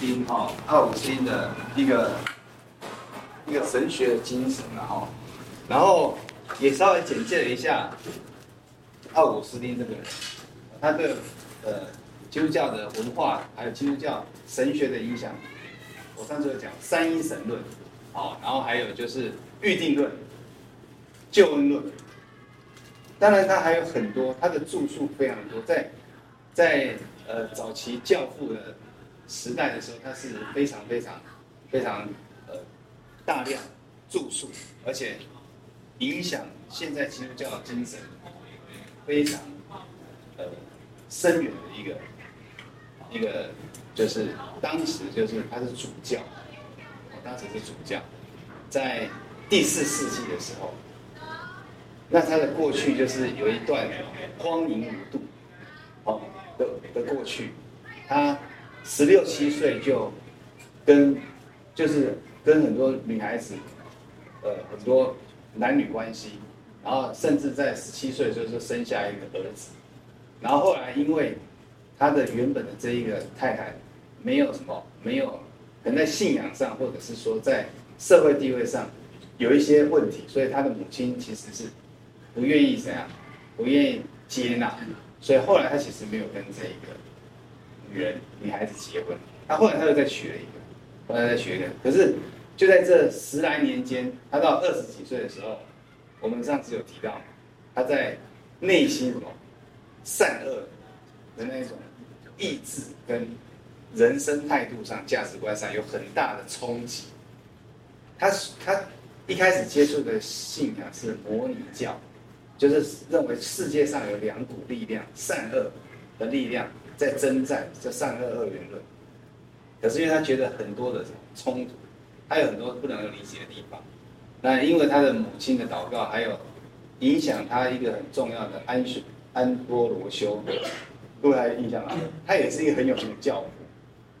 丁哈，奥古斯丁的一个一个神学的精神然后，然后也稍微简介了一下奥古斯丁这个人，他的呃基督教的文化还有基督教神学的影响。我上次有讲三一神论，好，然后还有就是预定论、救恩论。当然，他还有很多，他的著述非常多，在在呃早期教父的时代的时候，他是非常非常非常呃大量住宿，而且影响现在基督教精神非常呃深远的一个一个，就是当时就是他是主教，当时是主教，在第四世纪的时候。那他的过去就是有一段荒淫无度，哦的的过去，他十六七岁就跟就是跟很多女孩子，呃很多男女关系，然后甚至在十七岁就是生下一个儿子，然后后来因为他的原本的这一个太太没有什么没有可能在信仰上或者是说在社会地位上有一些问题，所以他的母亲其实是。不愿意怎样？不愿意接纳，所以后来他其实没有跟这一个女人、女孩子结婚。他后来他又再娶了一个，后来再娶一个。可是就在这十来年间，他到二十几岁的时候，我们上次有提到，他在内心什么善恶的那种意志跟人生态度上、价值观上有很大的冲击。他他一开始接触的信仰是模拟教。就是认为世界上有两股力量，善恶的力量在征战，这善恶二元论。可是因为他觉得很多的冲突，他有很多不能够理解的地方。那因为他的母亲的祷告，还有影响他一个很重要的安修安多罗修，各位还印象吗？他也是一个很有名的教父，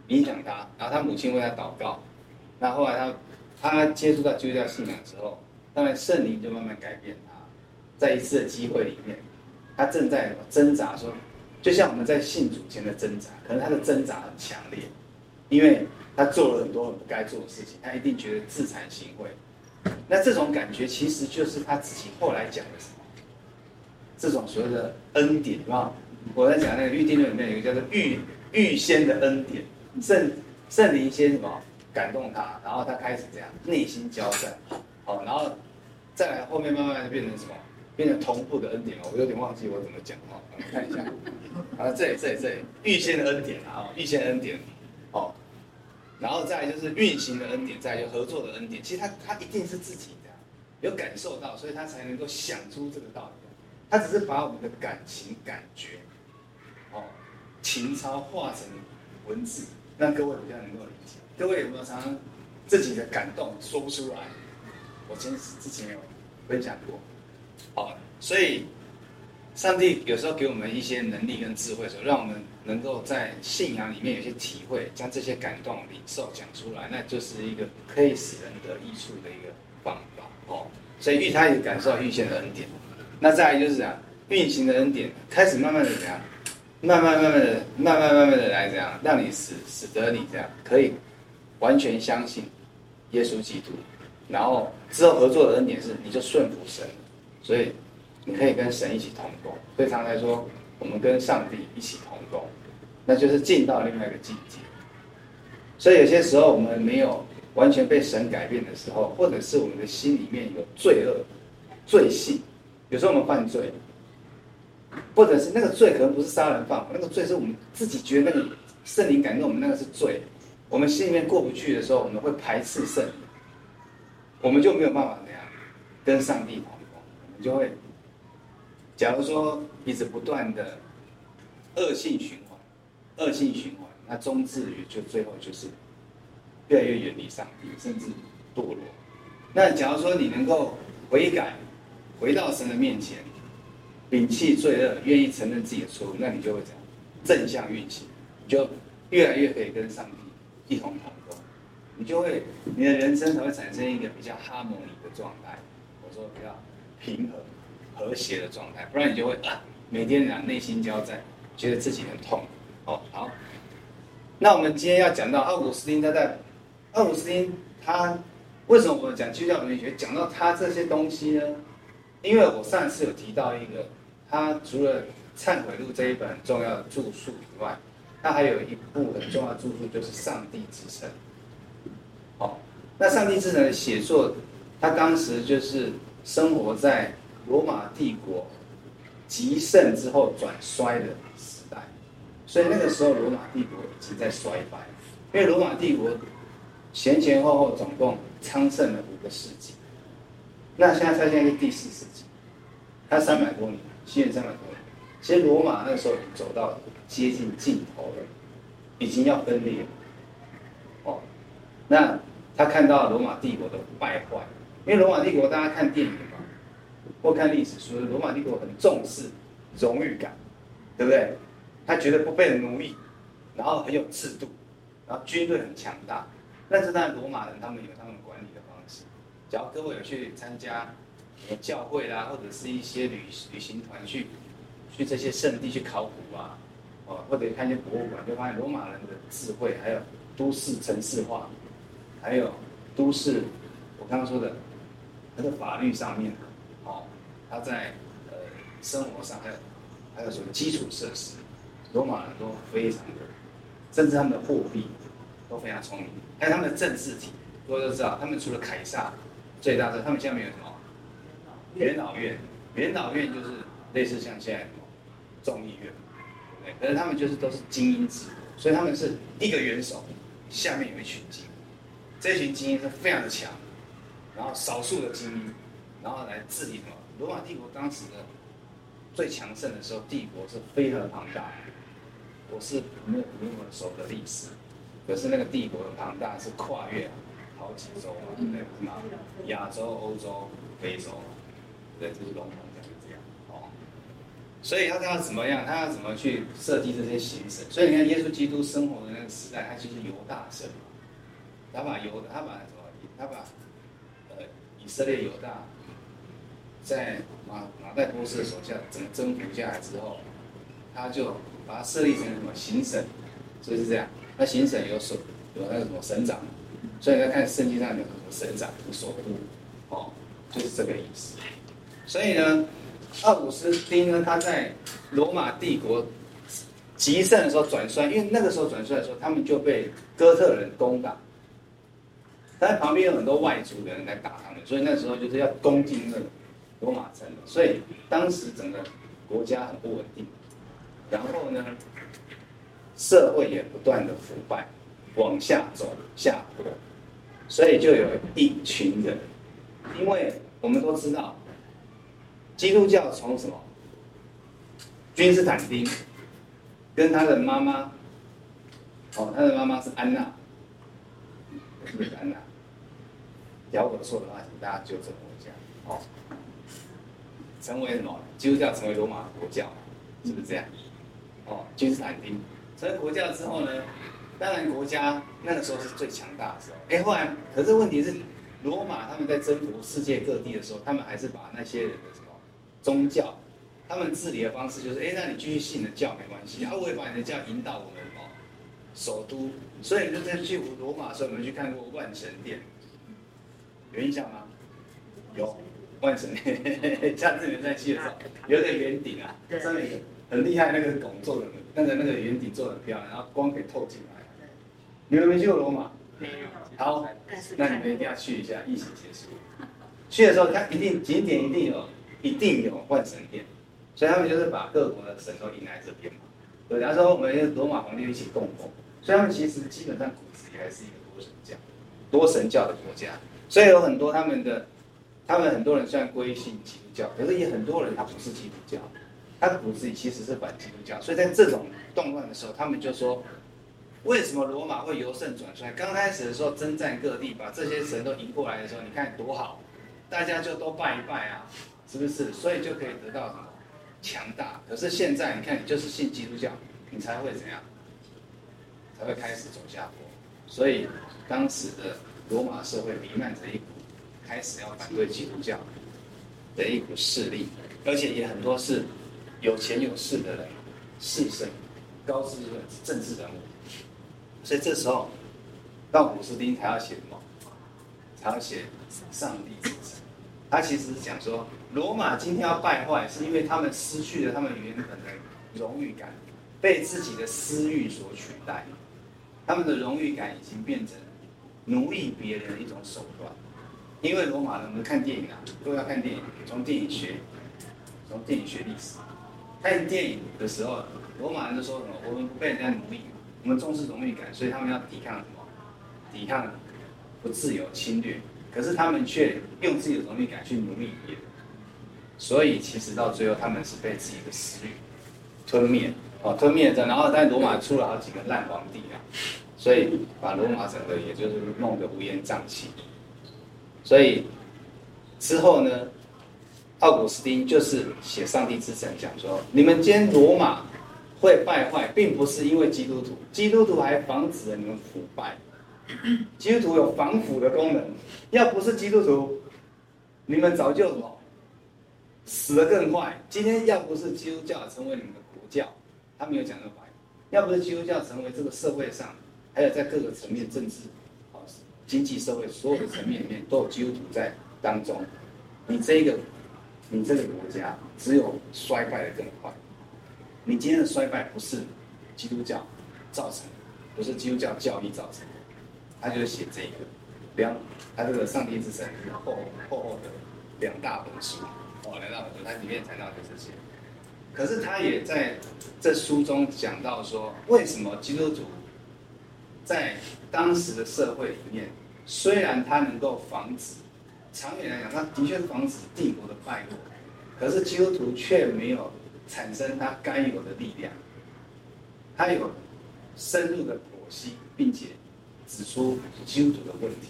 影响他。然后他母亲为他祷告，那后来他他接触到基督教信仰之后，当然圣灵就慢慢改变他。在一次的机会里面，他正在挣扎，说，就像我们在信主前的挣扎，可能他的挣扎很强烈，因为他做了很多很不该做的事情，他一定觉得自惭形秽。那这种感觉其实就是他自己后来讲的什么？这种所谓的恩典啊，我在讲那个预定论里面有一个叫做预预先的恩典，圣圣灵先什么感动他，然后他开始这样内心交战，好，然后再来后面慢慢的变成什么？变成同步的恩典。哦，我有点忘记我怎么讲哦，我看一下，啊，这里这里这里，预先的恩典啊，预先恩典，哦，然后再来就是运行的恩典，再来就合作的恩典，其实他他一定是自己的，有感受到，所以他才能够想出这个道理，他只是把我们的感情感觉，哦，情操化成文字，让各位比较能够理解。各位有没有常常自己的感动说不出来？我之前之前有分享过。好，所以上帝有时候给我们一些能力跟智慧的时候，让我们能够在信仰里面有些体会，将这些感动领受讲出来，那就是一个可以使人得益处的一个方法。哦，所以预他也感受到预先的恩典。那再来就是这样，运行的恩典开始慢慢的怎样，慢慢慢慢的，慢慢慢慢的来这样，让你使使得你这样可以完全相信耶稣基督，然后之后合作的恩典是你就顺服神。所以，你可以跟神一起同工。对他来说，我们跟上帝一起同工，那就是进到另外一个境界。所以有些时候，我们没有完全被神改变的时候，或者是我们的心里面有罪恶、罪性。有时候我们犯罪，或者是那个罪可能不是杀人放火，那个罪是我们自己觉得那个圣灵感动我们那个是罪。我们心里面过不去的时候，我们会排斥圣灵，我们就没有办法那样跟上帝同。你就会，假如说一直不断的恶性循环，恶性循环，那终至于就最后就是越来越远离上帝，甚至堕落。那假如说你能够悔改，回到神的面前，摒弃罪恶，愿意承认自己的错误，那你就会怎样正向运行，你就越来越可以跟上帝一同同工，你就会你的人生才会产生一个比较哈蒙尼的状态。我说比较。平和、和谐的状态，不然你就会啊，每天啊内心交战，觉得自己很痛。哦，好，那我们今天要讲到奥古斯丁，他在奥古斯丁他为什么我们讲基督教文学讲到他这些东西呢？因为我上次有提到一个，他除了《忏悔录》这一本很重要的著述以外，他还有一部很重要的著述，就是《上帝之城》。好，那《上帝之城》的写作，他当时就是生活在罗马帝国极盛之后转衰的时代，所以那个时候罗马帝国已经在衰败，因为罗马帝国前前后后总共昌盛了五个世纪。那现在他现在是第四世纪，他三百多年，西元三百多年。其实罗马那时候已经走到接近尽头了，已经要分裂了。哦，那他看到罗马帝国的败坏，因为罗马帝国大家看电影嘛，或看历史书，罗马帝国很重视荣誉感，对不对？他觉得不被奴役，然后很有制度，然后军队很强大。但是当然罗马人他们有他们管理的方式。只要各位有去参加教会啦，或者是一些旅旅行团去去这些圣地去考古啊，哦，或者看一些博物馆，就发现罗马人的智慧，还有都市城市化，还有都市，我刚刚说的，在法律上面，哦，他在呃生活上还有还有什么基础设施，罗马人都非常的，甚至他们的货币都非常聪明，还有他们的政治体，各位都知道，他们除了凯撒。最大的，他们下面有什么？元老院，元老院就是类似像现在什么众议院，对对？可是他们就是都是精英制，所以他们是一个元首，下面有一群精英，这群精英是非常的强，然后少数的精英，然后来治理什么？罗马帝国当时的最强盛的时候，帝国是非常庞大。我是没有那么熟的历史，可是那个帝国的庞大是跨越。好几洲嘛，对不对？什么亚洲、欧洲、非洲，对，这是龙统讲就这样哦。所以他要怎么样？他要怎么去设计这些行程？所以你看，耶稣基督生活的那个时代，他就是犹大省嘛。他把犹，他把什么？他把以色列犹大在马马代波斯的手下整个征服下来之后，他就把它设立成什么行省？所以是这样。那行省有首有那个什么省长。所以要看圣经上有什么省长、首都，哦，就是这个意思。所以呢，奥古斯丁呢，他在罗马帝国极盛的时候转衰，因为那个时候转衰的时候，他们就被哥特人攻打，但旁边有很多外族的人来打他们，所以那时候就是要攻进那个罗马城。所以当时整个国家很不稳定，然后呢，社会也不断的腐败，往下走下坡。所以就有一群人，因为我们都知道，基督教从什么？君士坦丁跟他的妈妈，哦，他的妈妈是安娜，是不是安娜？假如我说的话，请大家纠正我一下。哦，成为什么？基督教成为罗马国教，是不是这样？哦，君士坦丁成为国教之后呢？当然，国家那个时候是最强大的时候。哎，后来，可是问题是，罗马他们在征服世界各地的时候，他们还是把那些人的什么宗教，他们治理的方式就是，哎，那你继续信你的教没关系，啊，我会把你的教引导我们哦首都。所以你就在去罗马的时候，我们去看过万神殿，有印象吗？有，万神殿，下次你们再去的时候，有一个圆顶啊，上面很厉害，那个拱做的，那个那个圆顶做的很漂亮，然后光可以透进来。你们没去过罗马？没有。好，那你们一定要去一下。疫情结束，去的时候，它一定景点一定有，一定有万神殿，所以他们就是把各国的神都引来这边嘛。对，然后说我们罗马皇帝一起共奉，所以他们其实基本上骨子里还是一个多神教、多神教的国家。所以有很多他们的，他们很多人虽然归信基督教，可是也很多人他不是基督教，他骨子里其实是反基督教。所以在这种动乱的时候，他们就说。为什么罗马会由盛转衰？刚开始的时候征战各地，把这些神都赢过来的时候，你看多好，大家就都拜一拜啊，是不是？所以就可以得到什么强大。可是现在你看，你就是信基督教，你才会怎样？才会开始走下坡。所以当时的罗马社会弥漫着一股开始要反对基督教的一股势力，而且也很多是有钱有势的人，士绅、高知的政治人物。所以这时候，到古斯丁才要写什么？才要写上帝之子。他其实是讲说，罗马今天要败坏，是因为他们失去了他们原本的荣誉感，被自己的私欲所取代。他们的荣誉感已经变成奴役别人的一种手段。因为罗马人，我们看电影啊，都要看电影，从电影学，从电影学历史。看电影的时候，罗马人就说什么？我们不被人家奴役，我们重视荣誉感，所以他们要抵抗什么？抵抗不自由侵略。可是他们却用自己的荣誉感去奴役别人，所以其实到最后他们是被自己的私欲吞灭哦，吞灭着，然后在罗马出了好几个烂皇帝啊，所以把罗马整个也就是弄得乌烟瘴气。所以之后呢，奥古斯丁就是写《上帝之神》，讲说你们今天罗马会败坏，并不是因为基督徒，基督徒还防止了你们腐败。基督徒有防腐的功能，要不是基督徒，你们早就什么死得更快。今天要不是基督教成为你们的国教，他没有讲这白。要不是基督教成为这个社会上，还有在各个层面政治、啊经济社会所有的层面里面都有基督徒在当中，你这个你这个国家只有衰败的更快。你今天的衰败不是基督教造成的，不是基督教教义造成的。他就是写这个，两，他这个《上帝之神》厚厚厚的两大本书，哦，两大本书，它里面谈到的这些。可是他也在这书中讲到说，为什么基督徒在当时的社会里面，虽然他能够防止，长远来讲，他的确是防止帝国的败落，可是基督徒却没有产生他该有的力量，他有深入的剖析，并且。指出基督徒的问题，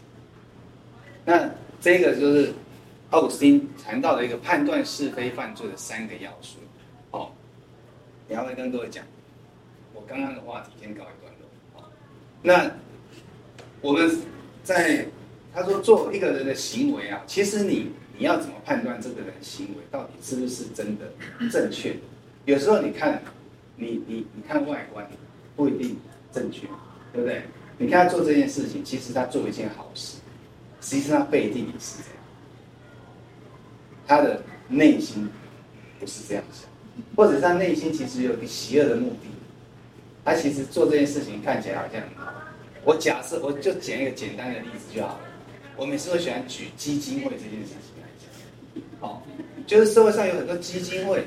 那这个就是奥古斯丁谈到的一个判断是非犯罪的三个要素。好，然后会跟各位讲，我刚刚的话题先告一段。那我们在他说做一个人的行为啊，其实你你要怎么判断这个人行为到底是不是真的正确的？有时候你看，你你你看外观不一定正确，对不对？你看他做这件事情，其实他做一件好事，实际上背地里是这样，他的内心不是这样想，或者他内心其实有一个邪恶的目的，他其实做这件事情看起来好像很好。我假设我就讲一个简单的例子就好了，我每次都喜欢举基金会这件事情来讲，好，就是社会上有很多基金会。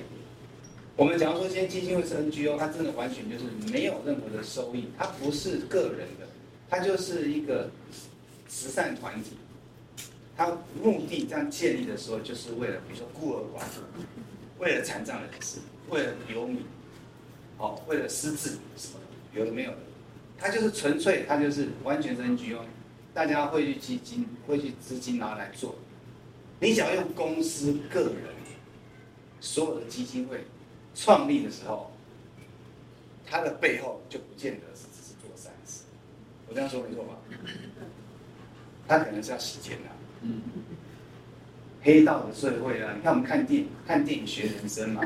我们假如说今天基金会是 NGO，它真的完全就是没有任何的收益，它不是个人的。它就是一个慈善团体，它目的这样建立的时候，就是为了比如说孤儿寡妇，为了残障人士，为了游民，哦，为了私自什么，有的没有的，它就是纯粹，它就是完全是 NGO，大家会去基金，会去资金拿来做。你想要用公司、个人，所有的基金会创立的时候，它的背后就不见得是只是做善事。我这样说没错吧？他可能是要洗钱的，嗯，黑道的社会啊！你看我们看电影，看电影学人生嘛。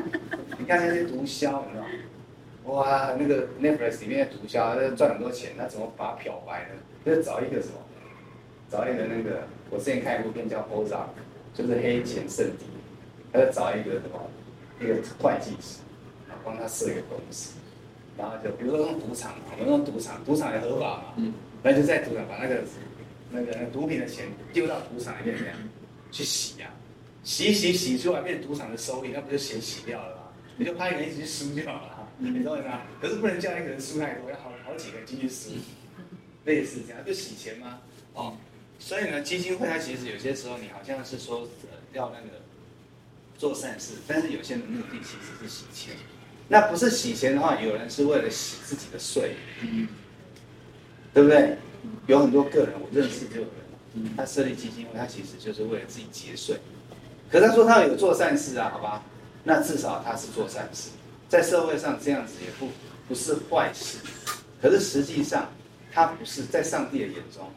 你看那些毒枭，你知道吗？哇，那个 Netflix 里面的毒枭，那赚很多钱，他怎么把它漂白呢？就是找一个什么，找一个那个，我之前看一部片叫《Ozark》，就是黑钱圣地，他就找一个什么，一个会计师，然后帮他设一个公司。然后就比如说用赌场，我们用赌场，赌场也合法嘛，嗯，那就在赌场把那个那个毒品的钱丢到赌场里面，这样去洗呀、啊，洗洗洗出来变赌场的收益，那不就钱洗掉了吗？你就派人一起去输就好了，你知道吗？可是不能叫一个人输太多，要好好几个人进去输，类似这样就洗钱吗？哦，所以呢，基金会它其实有些时候你好像是说呃要那个做善事，但是有些人的目的其实是洗钱。那不是洗钱的话，有人是为了洗自己的税，嗯，对不对？有很多个人，我认识就有人，他设立基金会，他其实就是为了自己节税。可他说他有做善事啊，好吧？那至少他是做善事，在社会上这样子也不不是坏事。可是实际上，他不是在上帝的眼中，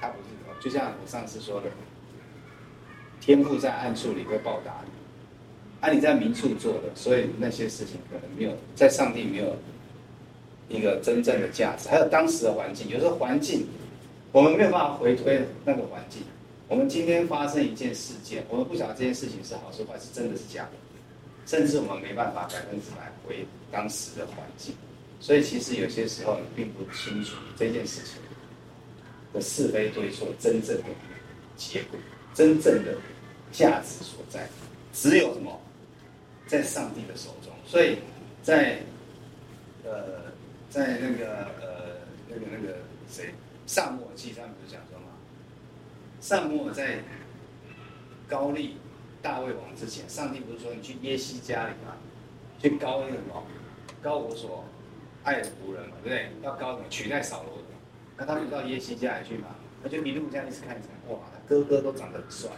他不是，就像我上次说的，天父在暗处里会报答你。啊，你在明处做的，所以那些事情可能没有在上帝没有一个真正的价值，还有当时的环境。有时候环境我们没有办法回推那个环境。我们今天发生一件事件，我们不晓得这件事情是好是坏，是真的是假的，甚至我们没办法百分之百回当时的环境。所以其实有些时候你并不清楚这件事情的是非对错，真正的结果，真正的价值所在，只有什么在上帝的手中。所以在呃，在那个呃那个那个谁，撒母耳记上不是讲说吗？撒母耳在高丽大卫王之前，上帝不是说你去耶西家里吗？去膏那个什么？膏我所爱的仆人嘛，对不对？要膏什么？取代扫罗的。那他们到耶西家里去嘛？他就一路这样一直看着，哇，他哥哥都长得很帅，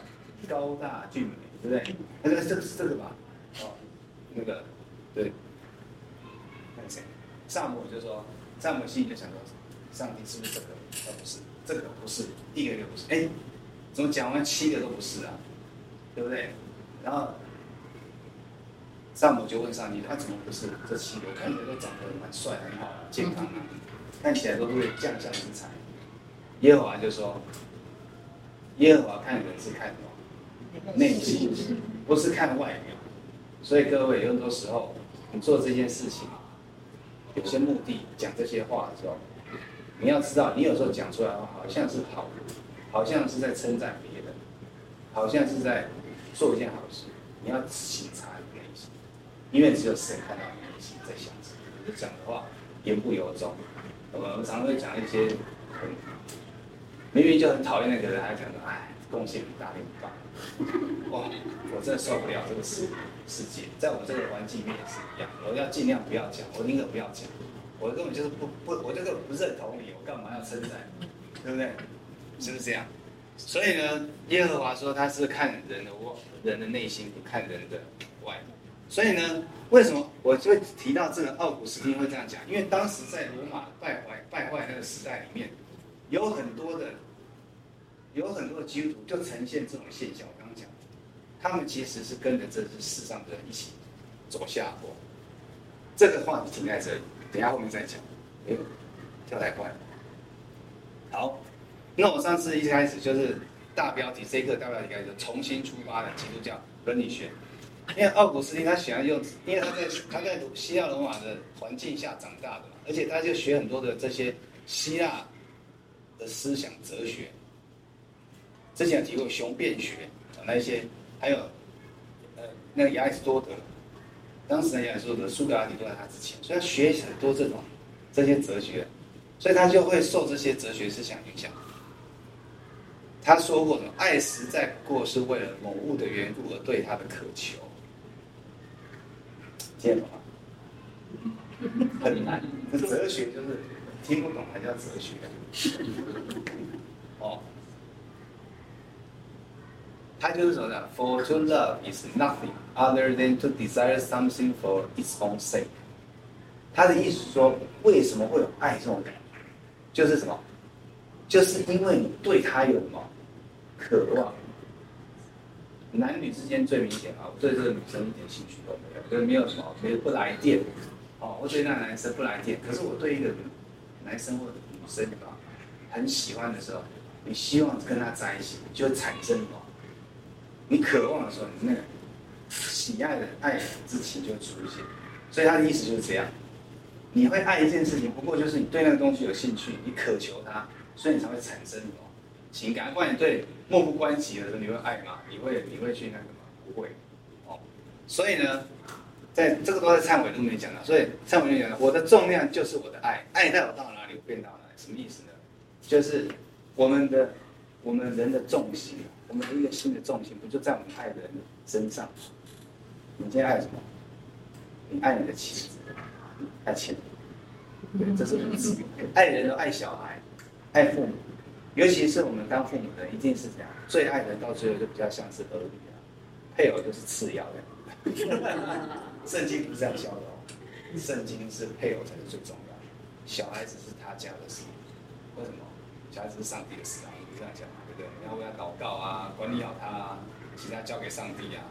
高大俊美，对不对？他说这个是这个吧？哦，那个，对。那谁？撒母就说，撒母心里就想说，上帝是不是这个？哦，不是，这个不是，一个一个不是。哎，怎么讲完七个都不是啊？对不对？然后撒母就问上帝，他怎么不是这七个？看起来都长得蛮帅，很好，健康啊，看起来都是将相之才。耶和华就说：“耶和华看人是看什么？内心，不是看外表。所以各位，有很多时候你做这件事情，有些目的讲这些话的时候，你要知道，你有时候讲出来的话，好像是好，好像是在称赞别人，好像是在做一件好事。你要仔细查你内心，因为只有神看到你内心在想什么。你讲的话言不由衷。我们常常会讲一些很。”明明就很讨厌那个人，还讲说：“哎，贡献很大，很棒。”哇，我真的受不了这个世世界，在我们这个环境里面也是一样。我要尽量不要讲，我宁可不要讲。我根本就是不不，我这个不认同你，我干嘛要称赞你？对不对？是不是这样？所以呢，耶和华说他是看人的外，人的内心，不看人的外。所以呢，为什么我就会提到这个奥古斯丁会这样讲？因为当时在罗马败坏败坏那个时代里面，有很多的。有很多的基督徒就呈现这种现象。我刚刚讲，他们其实是跟着这世上的人一起走下坡。这个话题停在这里，等下后面再讲。哎，跳太快了。好，那我上次一开始就是大标题，这一课大标题开始重新出发的基督教伦理学。因为奥古斯丁他喜欢用，因为他在他在希腊罗马的环境下长大的嘛，而且他就学很多的这些希腊的思想哲学。之前提过雄辩学啊，那一些，还有，呃，那个亚里士多德，当时的亚里士多德、苏格拉底都在他之前，所以他学很多这种这些哲学，所以他就会受这些哲学思想影响。他说过的？爱实在不过是为了某物的缘故而对他的渴求。听懂吗？很难，哲学就是听不懂才叫哲学。哦。他就是说的，For to love is nothing other than to desire something for its own sake。他的意思说，为什么会有爱这种感觉？就是什么？就是因为你对他有什么渴望。男女之间最明显啊，我对这个女生一点兴趣都没有，就是没有什么，没不来电。哦，我对那个男生不来电，可是我对一个男生或者女生啊，很喜欢的时候，你希望跟他在一起，就会产生什么？你渴望的时候，你那个喜爱的爱之情就出现，所以他的意思就是这样。你会爱一件事情，不过就是你对那个东西有兴趣，你渴求它，所以你才会产生什么情感。不然你对漠不关己的时候，你会爱吗？你会你会去那个吗？不会。哦，所以呢，在这个都在忏悔录里面讲的，所以忏悔录讲了，我的重量就是我的爱，爱带我到哪里，我变到哪里，什么意思呢？就是我们的我们人的重心。我们的一个新的重心不就在我们爱的人身上？你今天爱什么？你爱你的妻子，爱钱。对，这是本质。爱人都爱小孩，爱父母，尤其是我们当父母的，一定是这样。最爱的人到最后就比较像是儿女啊，配偶就是次要的。圣经不是这样教的哦，圣经是配偶才是最重要的，小孩子是他家的事。为什么？小孩子是上帝的事啊，不是这样讲。对，然后为他祷告啊，管理好他啊，其他交给上帝啊。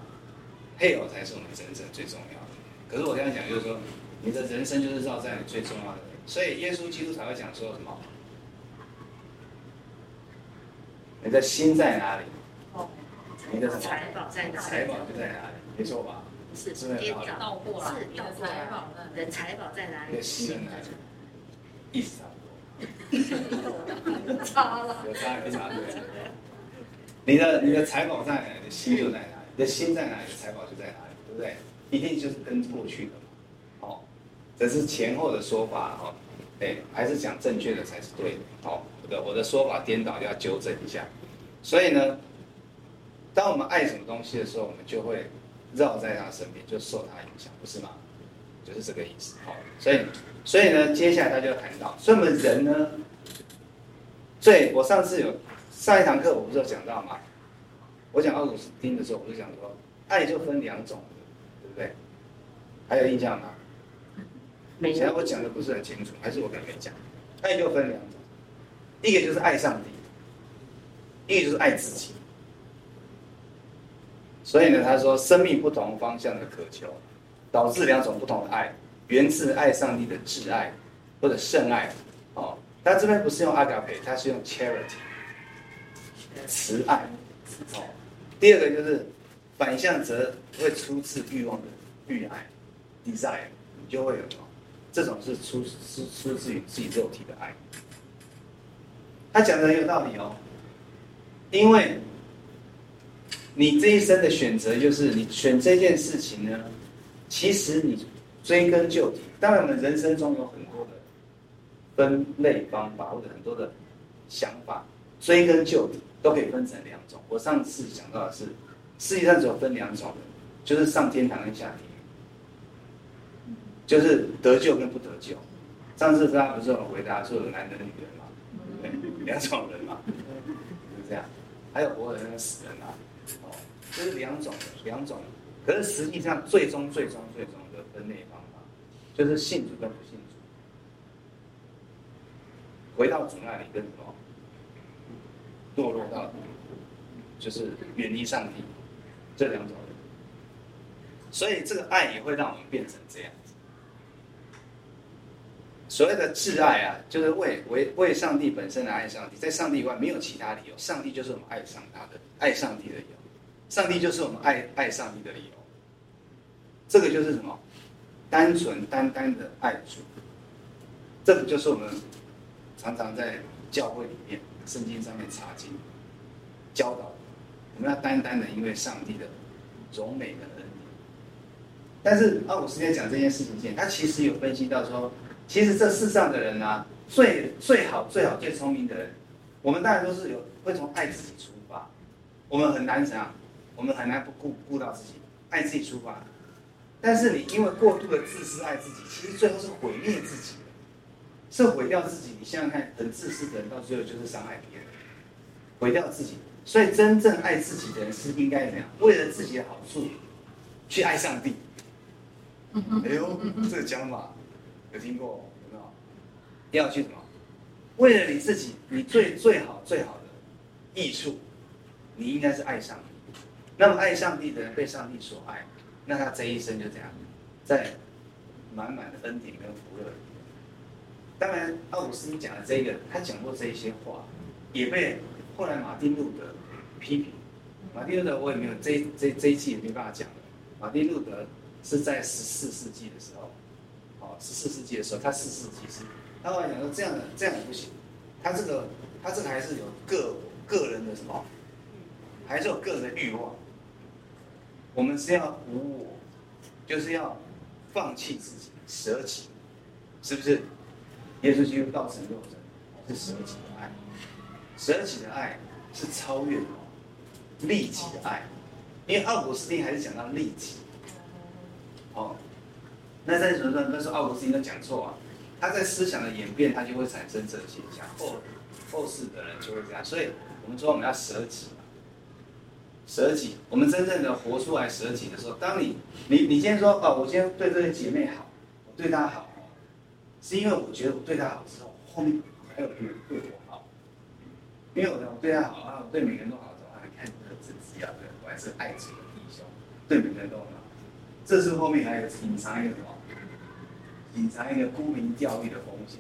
配偶才是我们真正最重要的。可是我这样讲，就是说，你的人生就是绕在你最重要的所以耶稣基督才会讲说什么？你的心在哪里？哦，你的财宝在哪里？财宝就在哪里？没错吧？是是颠倒过来，是倒过来。你的财宝在哪里？你的心在哪里？意思差不多。有差了。有差有差对。你的你的财宝在哪里？你的心就在哪里？你的心在哪里？财宝就在哪里？对不对？一定就是跟过去的嘛。好，这是前后的说法哈。哎，还是讲正确的才是对的。好，我的我的说法颠倒，要纠正一下。所以呢，当我们爱什么东西的时候，我们就会绕在他身边，就受他影响，不是吗？就是这个意思。好，所以所以呢，接下来他就谈到，所以我们人呢，所以我上次有上一堂课，我不是有讲到吗？我讲奥古斯丁的时候，我就讲说，爱就分两种，对不对？还有印象吗？以前我讲的不是很清楚，还是我刚没讲？爱就分两种，一个就是爱上帝，一个就是爱自己。所以呢，他说生命不同方向的渴求，导致两种不同的爱，源自爱上帝的挚爱或者圣爱。哦，他这边不是用 agape，他是用 charity，慈爱。哦，第二个就是反向则会出自欲望的欲爱，desire，你就会有什么？这种是出是出自于自己肉体的爱，他讲的很有道理哦，因为你这一生的选择就是你选这件事情呢，其实你追根究底，当然我们人生中有很多的分类方法或者很多的想法，追根究底都可以分成两种。我上次讲到的是，世界上只有分两种，就是上天堂跟下地。就是得救跟不得救，上次他不是有回答说有男人女人嘛，对，两种人嘛，就是这样，还有活人跟死人啊，哦，就是两种两种，可是实际上最终最终最终的分类方法，就是信主跟不信主，回到主那里跟什么，堕落到，就是远离上帝，这两种人，所以这个爱也会让我们变成这样。所谓的挚爱啊，就是为为为上帝本身的爱上帝，在上帝以外没有其他理由，上帝就是我们爱上他的爱上帝的理由，上帝就是我们爱爱上帝的理由。这个就是什么？单纯单单的爱主。这个就是我们常常在教会里面、圣经上面查经教导，我们要单单的因为上帝的柔美的恩典。但是奥古斯在讲这件事情前，他其实有分析到说。其实这世上的人啊，最最好、最好、最聪明的人，我们当然都是有会从爱自己出发。我们很难想，我们很难不顾顾到自己，爱自己出发。但是你因为过度的自私爱自己，其实最后是毁灭自己的，是毁掉自己。你想想看，很自私的人到最后就是伤害别人，毁掉自己。所以真正爱自己的人是应该怎样？为了自己的好处去爱上帝。哎呦，这个讲法。有听过有没有？要去什么？为了你自己，你最最好最好的益处，你应该是爱上帝。那么爱上帝的人被上帝所爱，那他这一生就这样，在满满的恩典跟福乐。当然，奥古斯丁讲的这个，他讲过这一些话，也被后来马丁路德批评。马丁路德我也没有这这这一期也没办法讲了。马丁路德是在十四世纪的时候。十四世纪的时候，他四世纪是，他后来讲说这样的这样也不行，他这个他这个还是有个个人的什么，还是有个人的欲望。我们是要无我，就是要放弃自己，舍己，是不是？耶稣基督道成肉身是舍己的爱，舍己的爱是超越的，利己的爱，因为奥古斯丁还是讲到利己，哦。那在什么呢？那是奥古斯丁都讲错啊！他在思想的演变，他就会产生这个现象。后后世的人就会这样，所以我们说我们要舍己嘛，舍己。我们真正的活出来舍己的时候，当你你你今天说哦，我今天对这些姐妹好，我对她好，是因为我觉得我对她好之后，后面还有别人对我好，因为我我对她好啊，我对每个人都好的话，你看这个真是要的，我还是爱主的弟兄，对每个人都好，这是后面还有隐藏一个什么？隐藏一个沽名钓誉的风险。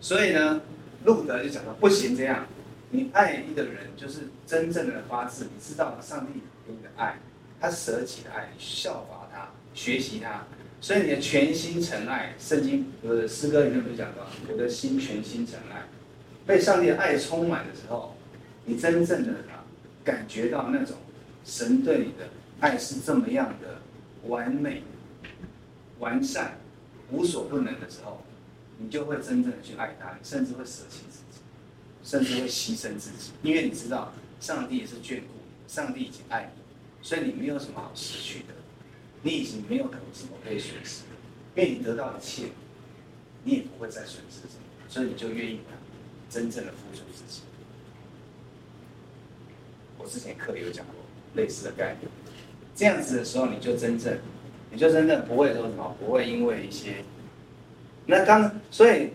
所以呢，路德就讲到不行这样，你爱一个人就是真正的发自，你知道上帝给你的爱，他舍己的爱，效法他，学习他。所以你的全心诚爱，圣经有的诗歌里面不是讲到，我的心全心诚爱，被上帝的爱充满的时候，你真正的感觉到那种神对你的爱是这么样的完美、完善、无所不能的时候，你就会真正的去爱他，甚至会舍弃自己，甚至会牺牲自己，因为你知道上帝也是眷顾你，上帝已经爱你，所以你没有什么好失去的。你已经没有什么可以损失，因为你得到一切，你也不会再损失什么，所以你就愿意真正的付出自己。我之前课里有讲过类似的概念，这样子的时候，你就真正，你就真正不会说什么，不会因为一些，那刚所以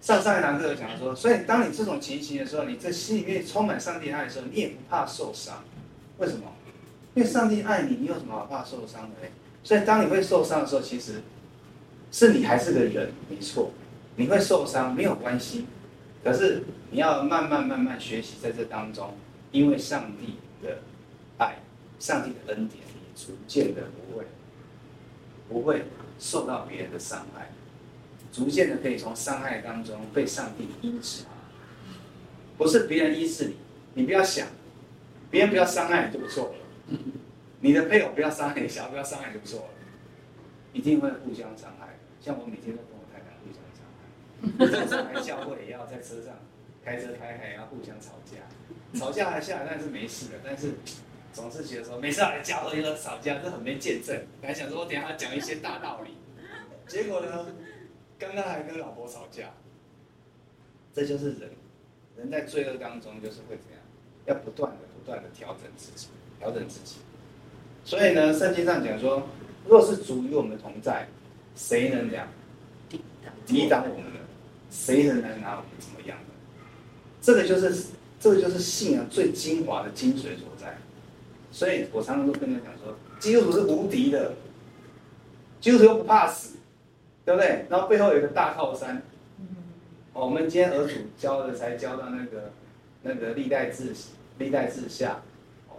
上上一堂课有讲说，所以当你这种情形的时候，你在心里面充满上帝爱的时候，你也不怕受伤，为什么？因为上帝爱你，你有什么好怕受伤的嘞？所以当你会受伤的时候，其实是你还是个人，没错，你会受伤没有关系。可是你要慢慢慢慢学习在这当中，因为上帝的爱，上帝的恩典，你逐渐的不会不会受到别人的伤害，逐渐的可以从伤害当中被上帝医治。不是别人医治你，你不要想，别人不要伤害你就不错了。你的配偶不要伤害你，小孩不要伤害就不错了，一定会互相伤害。像我每天都跟我太太互相伤害，正常来教会也要在车上开车开开，要互相吵架。吵架还下来，但是没事的。但是总是觉得说，没事来教会又吵架，这很没见证。本来想说我等下要讲一些大道理，结果呢，刚刚还跟老婆吵架。这就是人，人在罪恶当中就是会怎样，要不断的、不断的调整自己。调整自己，所以呢，圣经上讲说，若是主与我们同在，谁能讲抵挡我们呢？谁能来拿我们怎么样呢？这个就是这个就是信仰最精华的精髓所在。所以我常常都跟人讲说，基督徒是无敌的，基督徒又不怕死，对不对？然后背后有一个大靠山。哦，我们今天儿主教的才教到那个那个历代志历代志下。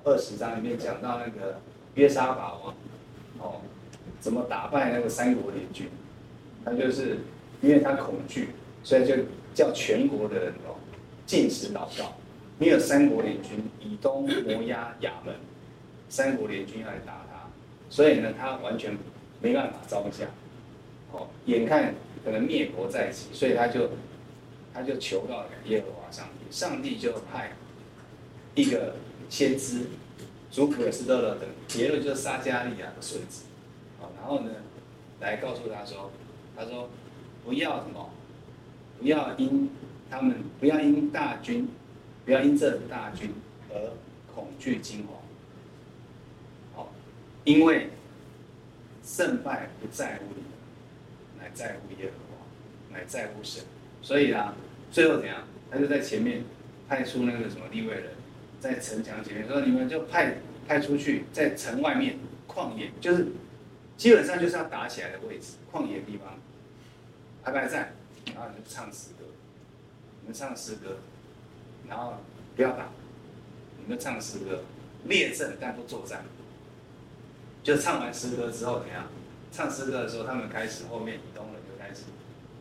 二十章里面讲到那个约沙法王，哦，怎么打败那个三国联军？他就是因为他恐惧，所以就叫全国的人哦禁食祷告。没有三国联军，以东、摩押、亚门，三国联军要来打他，所以呢，他完全没办法招架。哦，眼看可能灭国在即，所以他就他就求到耶和华上帝，上帝就派一个。先知，族谱也是乐乐等，结论就是撒迦利亚的孙子，哦，然后呢，来告诉他说，他说不要什么，不要因他们，不要因大军，不要因这大军而恐惧惊慌，因为胜败不在乎你，乃在乎耶和华，乃在乎神，所以啊，最后怎样？他就在前面派出那个什么立位人。在城墙前面，说你们就派派出去，在城外面旷野，就是基本上就是要打起来的位置，旷野地方排排站，然后你就唱诗歌，你们唱诗歌，然后不要打，你们唱诗歌，列阵但不作战。就唱完诗歌之后怎样？唱诗歌的时候，他们开始后面以东人就开始，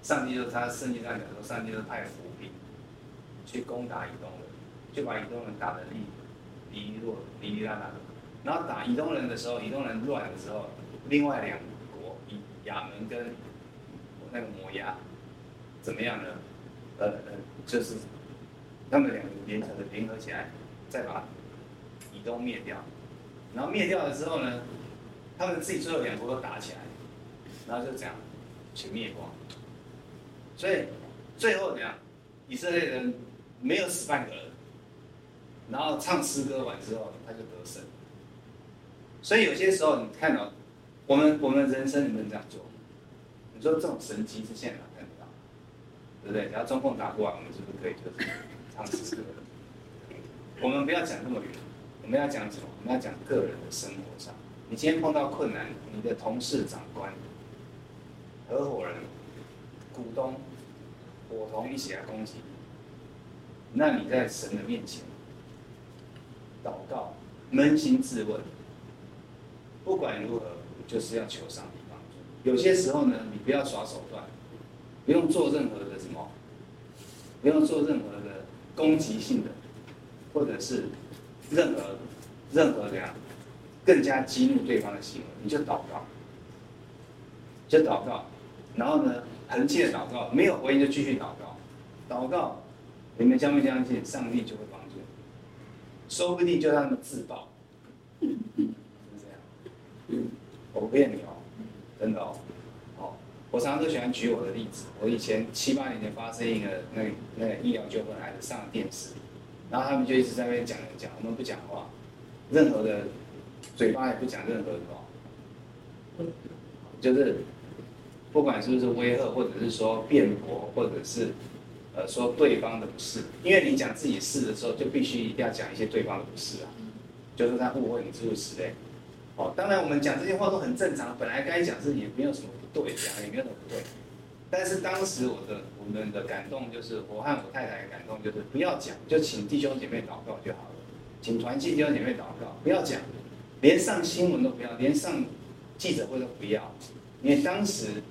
上帝就他圣经上讲说，上帝就派伏兵去攻打以东人。就把以东人打得离离落离离落落的，然后打以东人的时候，以东人乱的时候，另外两国以亚门跟那个摩押怎么样呢？呃呃，就是他们两个联合的联合起来，再把以东灭掉。然后灭掉了之后呢，他们自己最后两国都打起来，然后就这样全灭光。所以最后怎样？以色列人没有死半个人。然后唱诗歌完之后，他就得胜。所以有些时候你看到，我们我们人生能不能这样做？你说这种神迹是现在看得到，对不对？只要中共打过来，我们是不是可以就是唱诗歌？我们不要讲那么远，我们要讲什么？我们要讲个人的生活上。你今天碰到困难，你的同事、长官，合伙人、股东伙同一起来攻击你，那你在神的面前祷告，扪心自问，不管如何，就是要求上帝帮助。有些时候呢，你不要耍手段，不用做任何的什么，不用做任何的攻击性的，或者是任何任何的呀，更加激怒对方的行为，你就祷告，就祷告。然后呢，恒切的祷告，没有回应就继续祷告，祷告，你们相不相信上帝就会帮助？说不定就让他们自爆，是这样。我不骗你哦，真的哦，我常常都喜欢举我的例子。我以前七八年前发生一个那个、那个医疗纠纷，孩子上了电视，然后他们就一直在那边讲讲，我们不讲话，任何的嘴巴也不讲任何的话，就是。不管是不是威吓，或者是说辩驳，或者是呃说对方的不是，因为你讲自己是的时候，就必须一定要讲一些对方的不是啊，就是他误会你是不是嘞。哦，当然我们讲这些话都很正常，本来该讲是也没有什么不对，讲也没有什么不对。但是当时我的我们的感动就是，我和我太太的感动就是不要讲，就请弟兄姐妹祷告就好了，请团契弟兄姐妹祷告，不要讲，连上新闻都不要，连上记者会都不要，因为当时。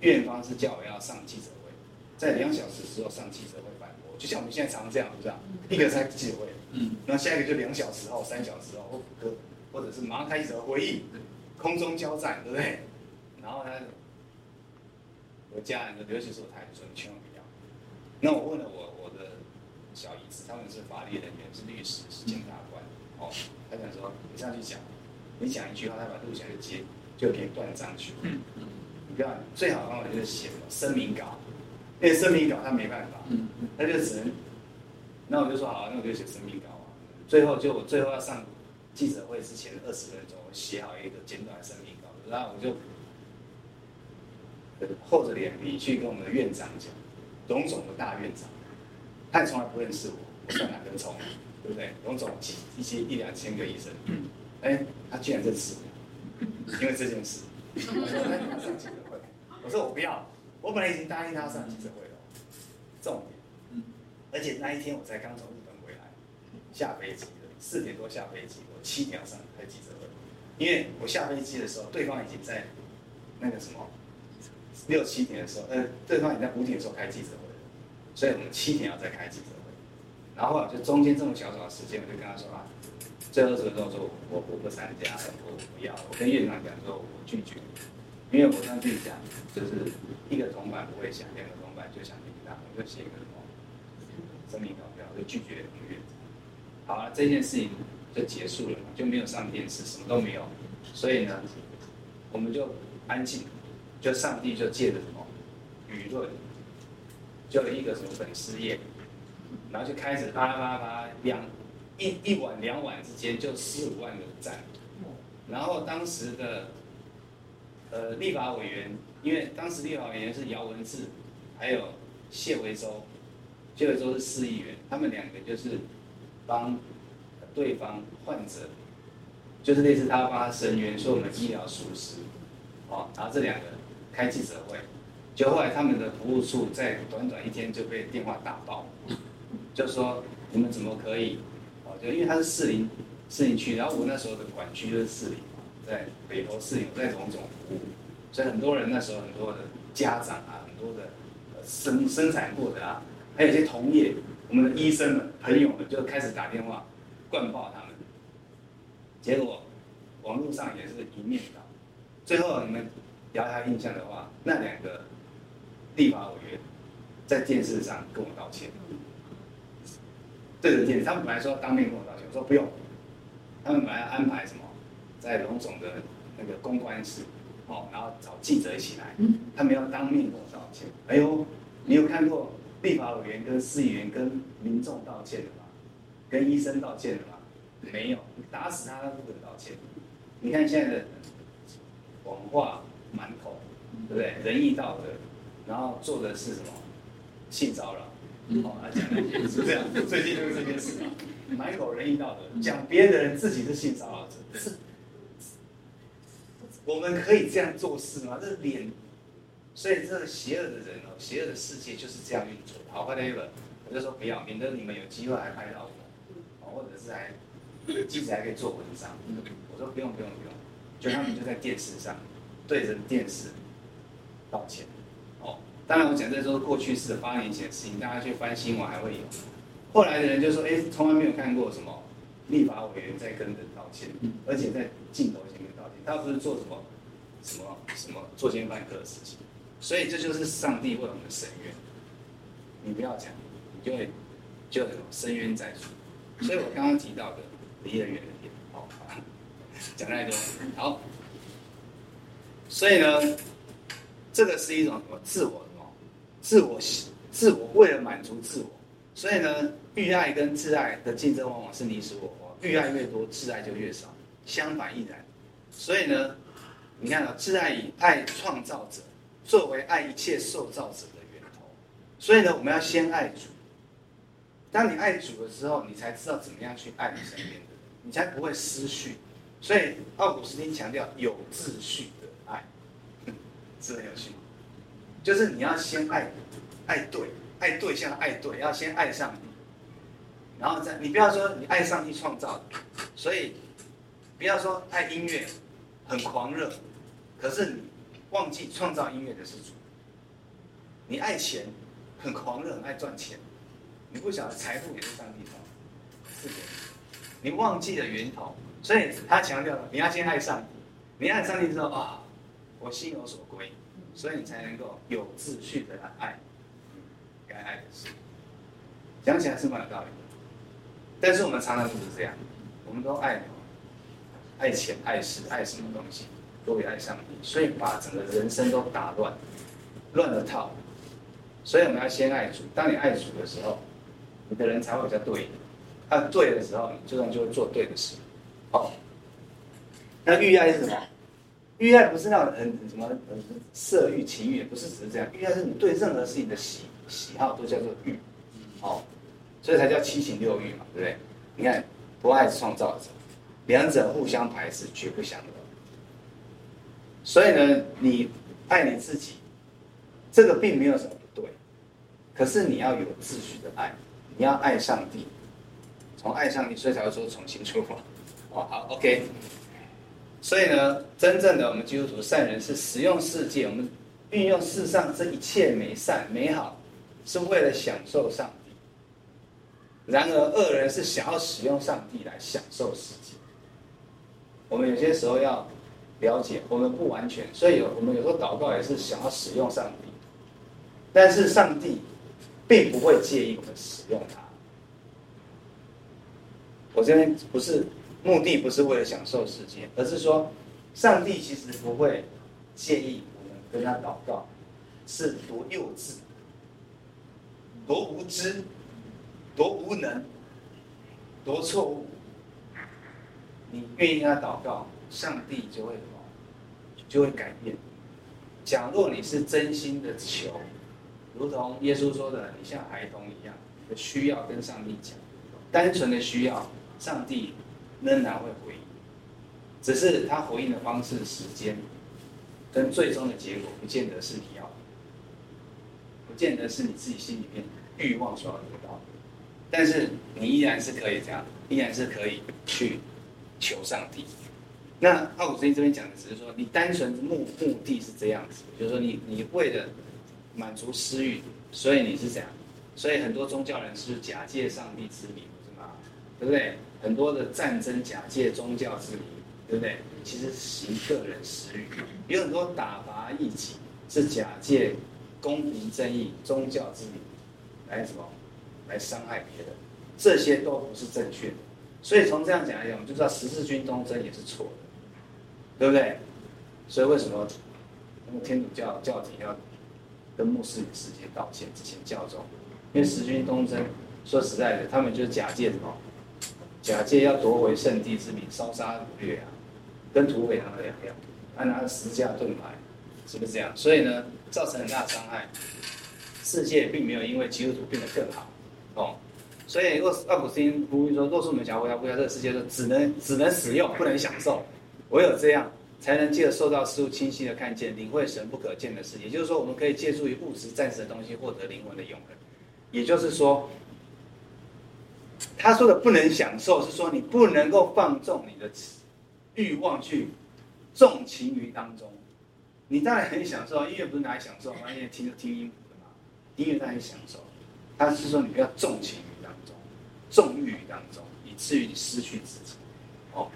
院方是叫我要上记者会，在两小时之后上记者会反驳，就像我们现在常常这样，是不是？一个开记者会，嗯，然后下一个就两小时后、三小时后，或或者是马上开记者会议，空中交战，对不对？然后他，我家人，尤其是我太太说，你千万不要。那我问了我我的小姨子，他们是法律人员，是律师，是检察官，哦，他想说你上去讲，你讲一句话，他把录起来就接，就可以断章取义。不要，最好的方法就是写声明稿，因为声明稿他没办法，他就只能，那我就说好，那我就写声明稿啊。最后就我最后要上记者会之前二十分钟，我写好一个简短的声明稿，然后我就厚着脸皮去跟我们的院长讲，董总的大院长，他也从来不认识我，我算哪根葱，对不对？荣总几一千一两千个医生，哎，他居然认识，因为这件事。我说，我不要，我本来已经答应他上记者会了。重点，而且那一天我才刚从日本回来，下飞机的。四点多下飞机，我七点要上开记者会，因为我下飞机的时候，对方已经在那个什么六七点的时候，呃，对方已经在五点的时候开记者会了，所以我们七点要再开记者会，然后就中间这么小小的时间，我就跟他说啊。最后这个动作，我我不参加了，我不要。我跟院长讲说，我拒绝，因为我上去讲，就是一个铜板不会响，两个铜板就响叮当，我就写一个什么声明稿票，就拒绝了院长。好了，这件事情就结束了，就没有上电视，什么都没有。所以呢，我们就安静，就上帝就借着什么舆论，就一个什么粉丝页，然后就开始啪啪啪两。一一晚两晚之间就十五万个赞，然后当时的呃立法委员，因为当时立法委员是姚文智，还有谢维洲，谢维洲是市议员，他们两个就是帮对方患者，就是类似他帮他伸冤，说我们医疗疏失，哦，然后这两个开记者会，就后来他们的服务处在短短一天就被电话打爆，就说你们怎么可以？哦，就因为他是士林士林区，然后我那时候的管区就是士林，在北投士林，在荣总服务，所以很多人那时候很多的家长啊，很多的生生产过的啊，还有一些同业，我们的医生们、朋友们就开始打电话灌爆他们，结果网络上也是一面倒，最后你们聊下印象的话，那两个立法委员在电视上跟我道歉。对着电视，他们本来说要当面跟我道歉，我说不用。他们本来安排什么，在龙总的那个公关室，哦，然后找记者一起来，他们要当面跟我道歉。哎呦，你有看过立法委员跟市议员跟民众道歉的吗？跟医生道歉的吗？没有，打死他都不肯道歉。你看现在的谎话满口，对不对？仁义道德，然后做的是什么？性骚扰。好，来讲是这样，最近就是这件事啊，满口仁义道德，讲别人的人自己是性骚扰者，是，我们可以这样做事吗？这脸所以这个邪恶的人哦，邪恶的世界就是这样运作。好，whatever，我就说不要，免得你们有机会还拍到我，或者是还记者还可以做文章。我说不用不用不用，就他们就在电视上对着电视道歉。哦，当然我讲这都是过去式的八年前的事情，大家去翻新闻还会有。后来的人就说，哎，从来没有看过什么立法委员在跟人道歉，而且在镜头前面道歉，他不是做什么什么什么作奸犯科的事情，所以这就是上帝为我们的伸冤。你不要讲，你就会就有伸冤在处。所以我刚刚提到的离得远一点，好，讲太多，好。所以呢，这个是一种什么自我自我自我为了满足自我，所以呢。欲爱跟自爱的竞争往往是你死我活，欲爱越多，自爱就越少，相反亦然。所以呢，你看啊，自爱以爱创造者作为爱一切受造者的源头。所以呢，我们要先爱主。当你爱主的时候，你才知道怎么样去爱你身边的人，你才不会失序。所以奥古斯丁强调有秩序的爱，是很有趣。就是你要先爱，爱对，爱对象，爱对，要先爱上帝。然后再，你不要说你爱上帝创造，所以不要说爱音乐很狂热，可是你忘记创造音乐的是主。你爱钱很狂热，很爱赚钱，你不晓得财富也是上帝创，是的。你忘记了源头，所以他强调了你要先爱上帝。你爱上帝之后啊，我心有所归，所以你才能够有秩序的来爱该爱的事。讲起来是蛮有道理的。但是我们常常不是这样，我们都爱爱钱、爱事、爱什么东西，都会爱上帝，所以把整个人生都打乱，乱了套。所以我们要先爱主。当你爱主的时候，你的人才会比较对。他对的时候，你自然就会做对的事。好，那欲爱是什么？欲爱不是那种很什么色欲、情欲，也不是只是这样。欲爱是你对任何事情的喜喜好都叫做欲。好。所以才叫七情六欲嘛，对不对？你看，不爱是创造者，两者互相排斥，绝不相容。所以呢，你爱你自己，这个并没有什么不对。可是你要有秩序的爱，你要爱上帝，从爱上帝，所以才会说重新出发。哦，好，OK。所以呢，真正的我们基督徒善人是使用世界，我们运用世上这一切美善美好，是为了享受上帝。然而，恶人是想要使用上帝来享受世界。我们有些时候要了解，我们不完全，所以有我们有时候祷告也是想要使用上帝，但是上帝并不会介意我们使用它。我这边不是目的，不是为了享受世界，而是说，上帝其实不会介意我们跟他祷告是多幼稚、多无知。多无能，多错误，你愿意跟他祷告，上帝就会什么，就会改变。假若你是真心的求，如同耶稣说的，你像孩童一样，的需要跟上帝讲，单纯的需要，上帝仍然会回应，只是他回应的方式、时间，跟最终的结果，不见得是你要，不见得是你自己心里面欲望所要得到的。但是你依然是可以这样，依然是可以去求上帝。那奥古斯丁这边讲的只是说，你单纯目目的是这样子，就是说你你为了满足私欲，所以你是这样。所以很多宗教人是假借上帝之名，是吗？对不对？很多的战争假借宗教之名，对不对？其实行个人私欲。有很多打伐异己是假借公平正义、宗教之名来什么？来伤害别人，这些都不是正确的。所以从这样讲来讲，我们就知道十字军东征也是错的，对不对？所以为什么那个天主教教廷要跟穆斯林世界道歉？之前教宗，因为十字军东征，说实在的，他们就是假借什么？假借要夺回圣地之名，烧杀掳掠啊，跟土匪他们两样，还拿着十架盾牌，是不是这样？所以呢，造成很大伤害。世界并没有因为基督徒变得更好。哦，所以若奥古斯丁呼吁说，若是我们想要回到这个世界，就只能只能使用，不能享受。唯有这样，才能借着受到事物清晰的看见，领会神不可见的事。也就是说，我们可以借助于物质暂时的东西，获得灵魂的永恒。也就是说，他说的不能享受，是说你不能够放纵你的欲望去纵情于当中。你当然很享受，音乐不是拿来享受，音乐听听音符的嘛。音乐当然享受，他是说你不要纵情于当中，纵欲于当中，以至于你失去自己。哦。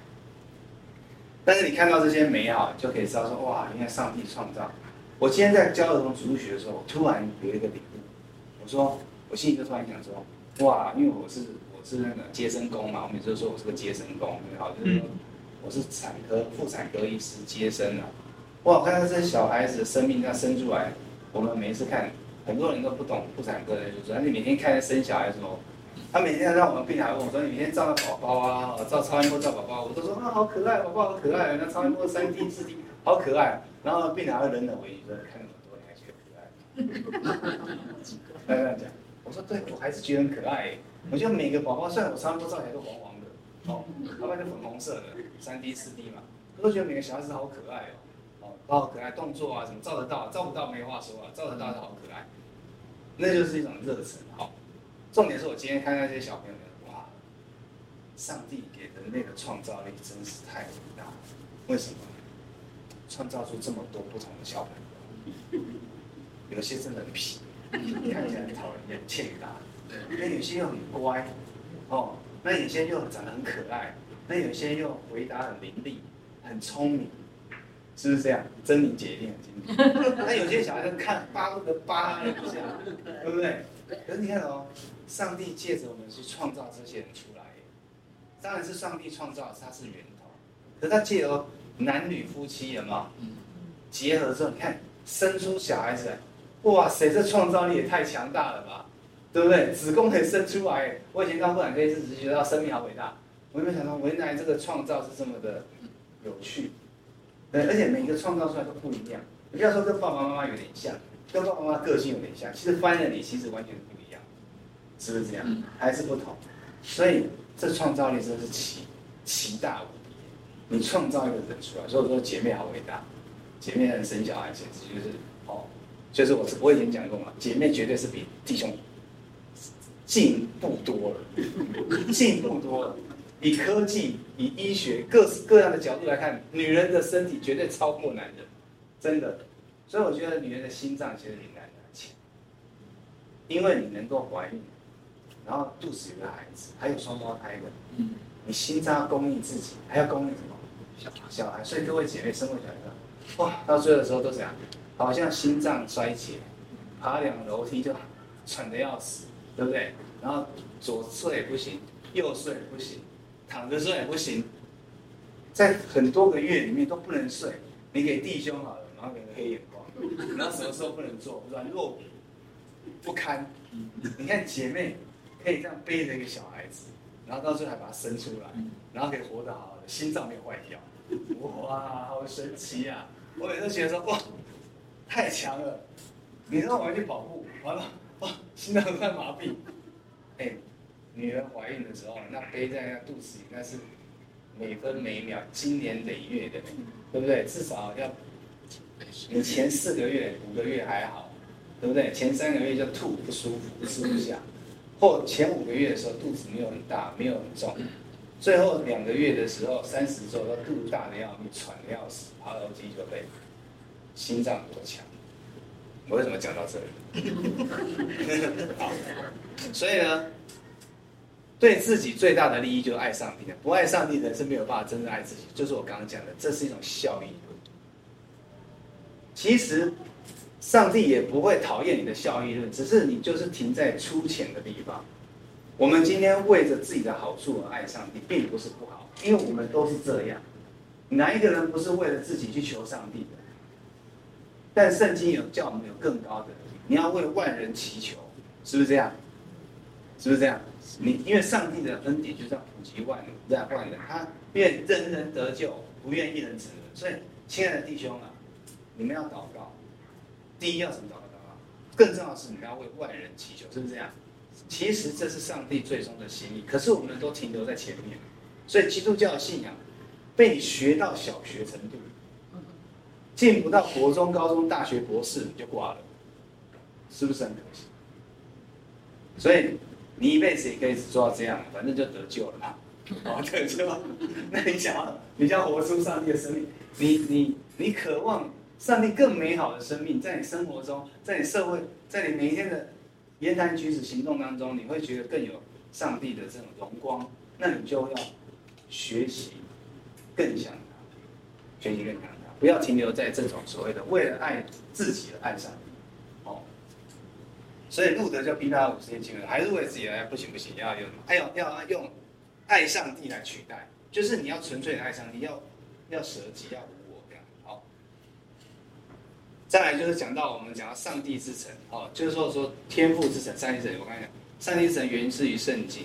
但是你看到这些美好，就可以知道说，哇，原来上帝创造。我今天在教儿童主日学的时候，我突然有一个领悟。我说，我心里就突然想说，哇，因为我是我是那个接生工嘛，我每次都说我是个接生工，很好，就是说我是产科妇产科医师接生啊。哇！我看到这些小孩子的生命这样生出来，我们每一次看，很多人都不懂妇产科的，就说：“你每天看生小孩的时候，他每天让我们病人问我说：‘你每天照到宝宝啊，照超音波照宝宝？’我都说：‘啊，好可爱，宝宝好可爱。’那超音波三 D、四 D，好可爱。然后病孩会冷冷回应说：‘看那么多，你还觉得可爱？’他这样讲，我说：‘对，我还是觉得很可爱。’我觉得每个宝宝，虽然我差不多照起来都黄黄的，哦，要不然就粉红色的，三 D、四 D 嘛，我都觉得每个小孩子好可爱哦。”哦好可爱，动作啊，什么照得到，照不到没话说啊，照得到就好可爱，那就是一种热忱。好，重点是我今天看那些小朋友，哇，上帝给人类的创造力真是太伟大了。为什么？创造出这么多不同的小朋友，有些真的很皮，看起来很讨人厌、欠打；那有些又很乖，哦，那有些又长得很可爱，那有些又回答很伶俐、很聪明。是不是这样？真理姐一定很。那有些小孩子看巴不得扒一下，对不对？可是你看哦，上帝借着我们去创造这些人出来，当然是上帝创造，他是源头。可是他借由男女夫妻有没有结合之后，你看生出小孩子来，哇塞，这创造力也太强大了吧？对不对？子宫可以生出来。我以前刚妇产科医师只是觉得生命好伟大，我没有想到原来这个创造是这么的有趣。对，而且每一个创造出来都不一样。你不要说跟爸爸妈妈有点像，跟爸爸妈妈个性有点像，其实翻了你其实完全不一样，是不是这样？还是不同。所以这创造力真的是奇奇大无比。你创造一个人出来，所以我说姐妹好伟大，姐妹能生小孩简直就是哦，就是我我以前讲过嘛，姐妹绝对是比弟兄进步多了，进步多了。以科技、以医学各式各样的角度来看，女人的身体绝对超过男人，真的。所以我觉得女人的心脏其实比男人强，因为你能够怀孕，然后肚子有个孩子，还有双胞胎的，你心脏要供应自己，还要供应什么？小孩。所以各位姐妹生过小孩，哇，到最后的时候都怎样？好像心脏衰竭，爬两楼梯就喘得要死，对不对？然后左睡也不行，右睡也不行。躺着睡也不行，在很多个月里面都不能睡。你给弟兄好了，然后给个黑眼光，然后什么时候不能做，软弱不堪。你看姐妹可以这样背着一个小孩子，然后到最后还把他生出来，然后可以活得好好的，心脏没有坏掉。哇，好神奇啊！我每次都觉得说哇，太强了。你让我们去跑步，完了哇，心脏快麻痹。哎。女人怀孕的时候，那背在那肚子里，那是每分每秒、经年累月的，对不对？至少要你前四个月、五个月还好，对不对？前三个月就吐不舒服、吃不下，或前五个月的时候肚子没有很大、没有很重，最后两个月的时候，三十周都肚子大的要命、喘的要死，爬楼梯就累，心脏多强？我为什么讲到这里？好，所以呢？对自己最大的利益就是爱上帝的，不爱上帝的人是没有办法真正爱自己。就是我刚刚讲的，这是一种效益。其实，上帝也不会讨厌你的效益论，只是你就是停在粗浅的地方。我们今天为着自己的好处而爱上帝，并不是不好，因为我们都是这样。哪一个人不是为了自己去求上帝的？但圣经有叫我们有更高的，你要为万人祈求，是不是这样？是不是这样？你因为上帝的恩典就是要普及万让万人，他愿人人得救，不愿一人死。所以，亲爱的弟兄啊，你们要祷告。第一要怎么祷告？更重要的是你们要为万人祈求，是不是这样？其实这是上帝最终的心意。可是我们都停留在前面，所以基督教信仰被你学到小学程度，进不到国中、高中、大学、博士，你就挂了，是不是很可惜？所以你一辈子也可以只做到这样，反正就得救了嘛。哦，得救。那你想要，你想要活出上帝的生命，你你你渴望上帝更美好的生命，在你生活中，在你社会，在你每一天的言谈举止行动当中，你会觉得更有上帝的这种荣光，那你就要学习更想他，学习更像他，不要停留在这种所谓的为了爱自己而爱上。哦，所以路德就逼他五十年经文，还是为自己而，不行不行，要用，还有要用爱上帝来取代，就是你要纯粹的爱上帝，要要舍己，要无我这样。好，再来就是讲到我们讲到上帝之城，哦，就是说说天赋之城，上帝之城，我刚才讲。上帝之城源自于圣经，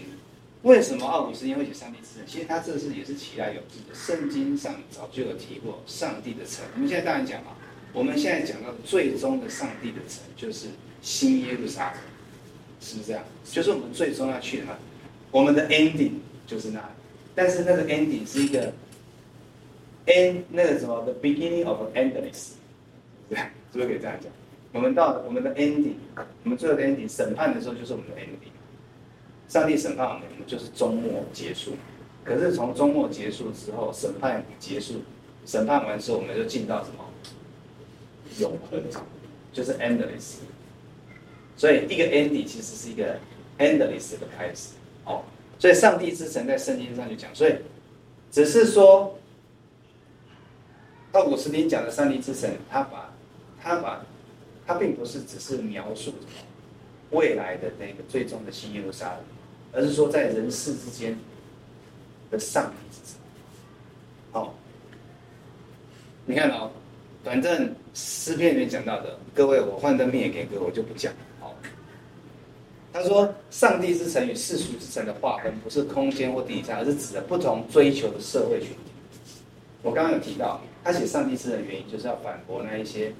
为什么奥古斯丁会写上帝之城？其实他这是也是其来有自的。圣经上早就有提过上帝的城。我们现在当然讲嘛，我们现在讲到最终的上帝的城就是新耶路撒冷，是不是这样？就是我们最终要去的，我们的 ending 就是那里。但是那个 ending 是一个 end 那个什么 the beginning of endless，对，是不是可以这样讲？我们到我们的 ending，我们最后的 ending 审判的时候就是我们的 ending。上帝审判我们，就是终末结束。可是从终末结束之后，审判结束，审判完之后，我们就进到什么？永恒，就是 endless。所以一个 ending 其实是一个 endless 的开始。哦，所以上帝之城在圣经上就讲，所以只是说，奥古斯丁讲的上帝之城，他把，他把。他并不是只是描述未来的那个最终的新耶路撒冷，而是说在人世之间的上帝之城。好，你看哦，反正诗篇里面讲到的，各位我幻灯片也给各位，我就不讲了。好，他说上帝之城与世俗之城的划分，不是空间或地下，而是指的不同追求的社会群体。我刚刚有提到，他写上帝之城的原因，就是要反驳那一些。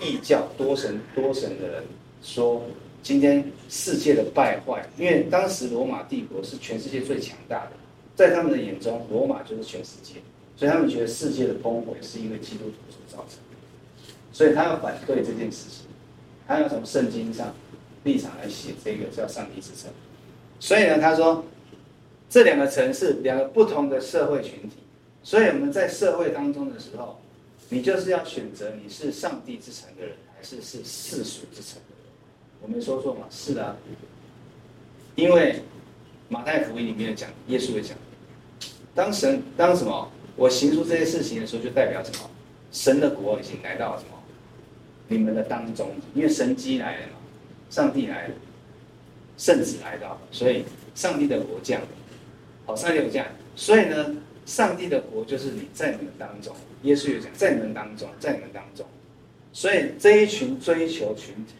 异教多神多神的人说，今天世界的败坏，因为当时罗马帝国是全世界最强大的，在他们的眼中，罗马就是全世界，所以他们觉得世界的崩毁是因为基督徒所造成的，所以他要反对这件事情，他要从圣经上立场来写这个叫上帝之城，所以呢，他说这两个城市两个不同的社会群体，所以我们在社会当中的时候。你就是要选择你是上帝之城的人，还是是世俗之城的人？我没说错嘛？是的，因为马太福音里面讲，耶稣也讲，当神当什么？我行出这些事情的时候，就代表什么？神的国已经来到了什么？你们的当中，因为神机来了嘛，上帝来了，圣子来到了，所以上帝的国降临。好，上帝有降，所以呢？上帝的国就是你在你们当中，耶稣也讲在你们当中，在你们当中，所以这一群追求群体，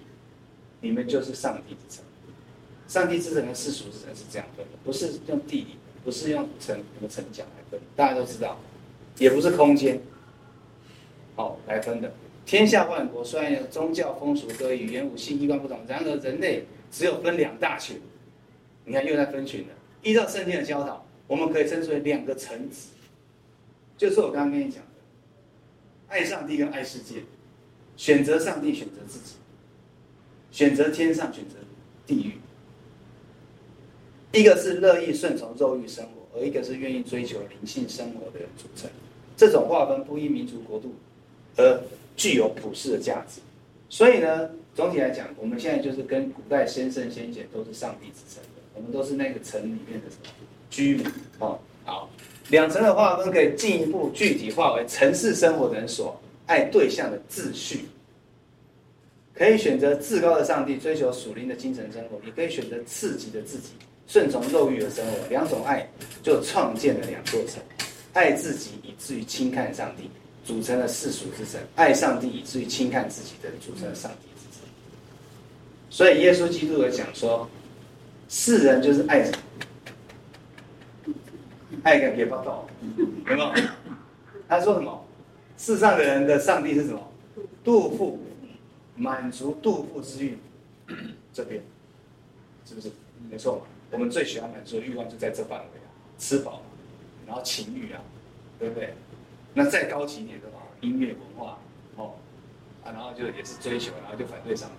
你们就是上帝之城。上帝之城跟世俗之城是这样分的，不是用地理，不是用城什么城墙来分，大家都知道，也不是空间，好来分的。天下万国虽然有宗教风俗、各语言、武器、衣冠不同，然而人类只有分两大群。你看又在分群了，依照圣经的教导。我们可以称之为两个层次，就是我刚刚跟你讲的，爱上帝跟爱世界，选择上帝，选择自己，选择天上，选择地狱。一个是乐意顺从肉欲生活，而一个是愿意追求灵性生活的人组成。这种划分不因民族国度而具有普世的价值。所以呢，总体来讲，我们现在就是跟古代先圣先贤都是上帝之城的，我们都是那个城里面的？居民哦，好，两层的划分可以进一步具体化为城市生活的人所爱对象的秩序，可以选择至高的上帝，追求属灵的精神生活，也可以选择刺激的自己，顺从肉欲的生活。两种爱就创建了两座城：爱自己以至于轻看上帝，组成了世俗之城；爱上帝以至于轻看自己的，组成了上帝之城。所以耶稣基督有讲说，世人就是爱。爱个给不到，有没有？他说什么？世上的人的上帝是什么？杜甫满足肚腹之欲，这边是不是？没错。我们最喜欢满足的欲望就在这范围啊，吃饱，然后情欲啊，对不对？那再高级一点的话，音乐文化哦，啊，然后就也是追求，然后就反对上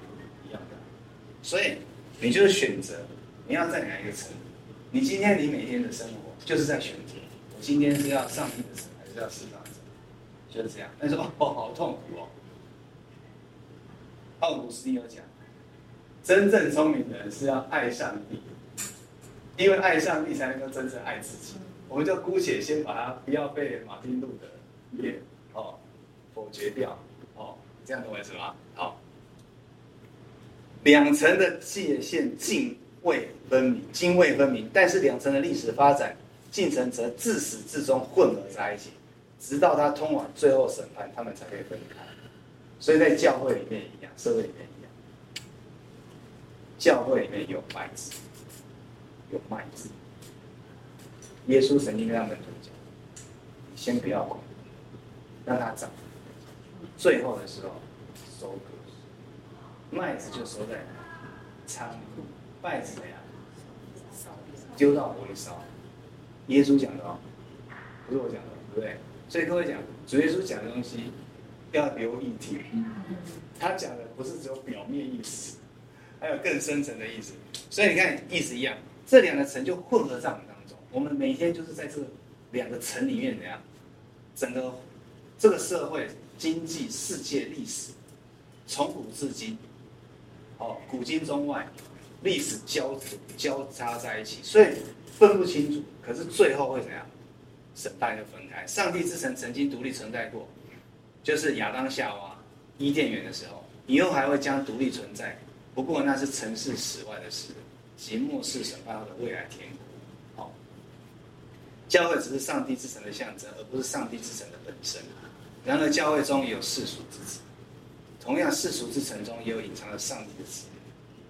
一样的。所以你就是选择你要在哪一个层。你今天你每天的生活就是在选择，我今天是要上帝的层还是要世上的层，就是这样。但是哦，好痛苦哦。奥古斯丁有讲，真正聪明的人是要爱上帝，因为爱上帝才能够真正爱自己。我们就姑且先把它不要被马丁路德也哦否决掉哦，这样懂我意思吗？好，两层的界限泾渭分明，泾渭分明，但是两层的历史发展进程则自始至终混合在一起，直到它通往最后审判，他们才可以分开。所以在教会里面一样，社会里面一样，教会里面有麦子，有麦子。耶稣曾经跟他们讲：“你先不要管，让它长，最后的时候收割，麦子就收在仓库，麦子呀，丢到火里烧。”耶稣讲的哦，不是我讲的，对不对？所以各位讲，主耶稣讲的东西要留意听，他讲的不是只有表面意思，还有更深层的意思。所以你看，意思一样，这两个层就混合在我们当中。我们每天就是在这两个层里面，怎样？整个这个社会、经济、世界、历史，从古至今，哦，古今中外，历史交织交叉在一起，所以分不清楚。可是最后会怎样？审判就分开。上帝之城曾经独立存在过，就是亚当夏娃伊甸园的时候，以后还会将独立存在。不过那是尘世史外的事，即末世审判后的未来天国。教会只是上帝之城的象征，而不是上帝之城的本身。然而，教会中也有世俗之子，同样世俗之城中也有隐藏了上帝的子。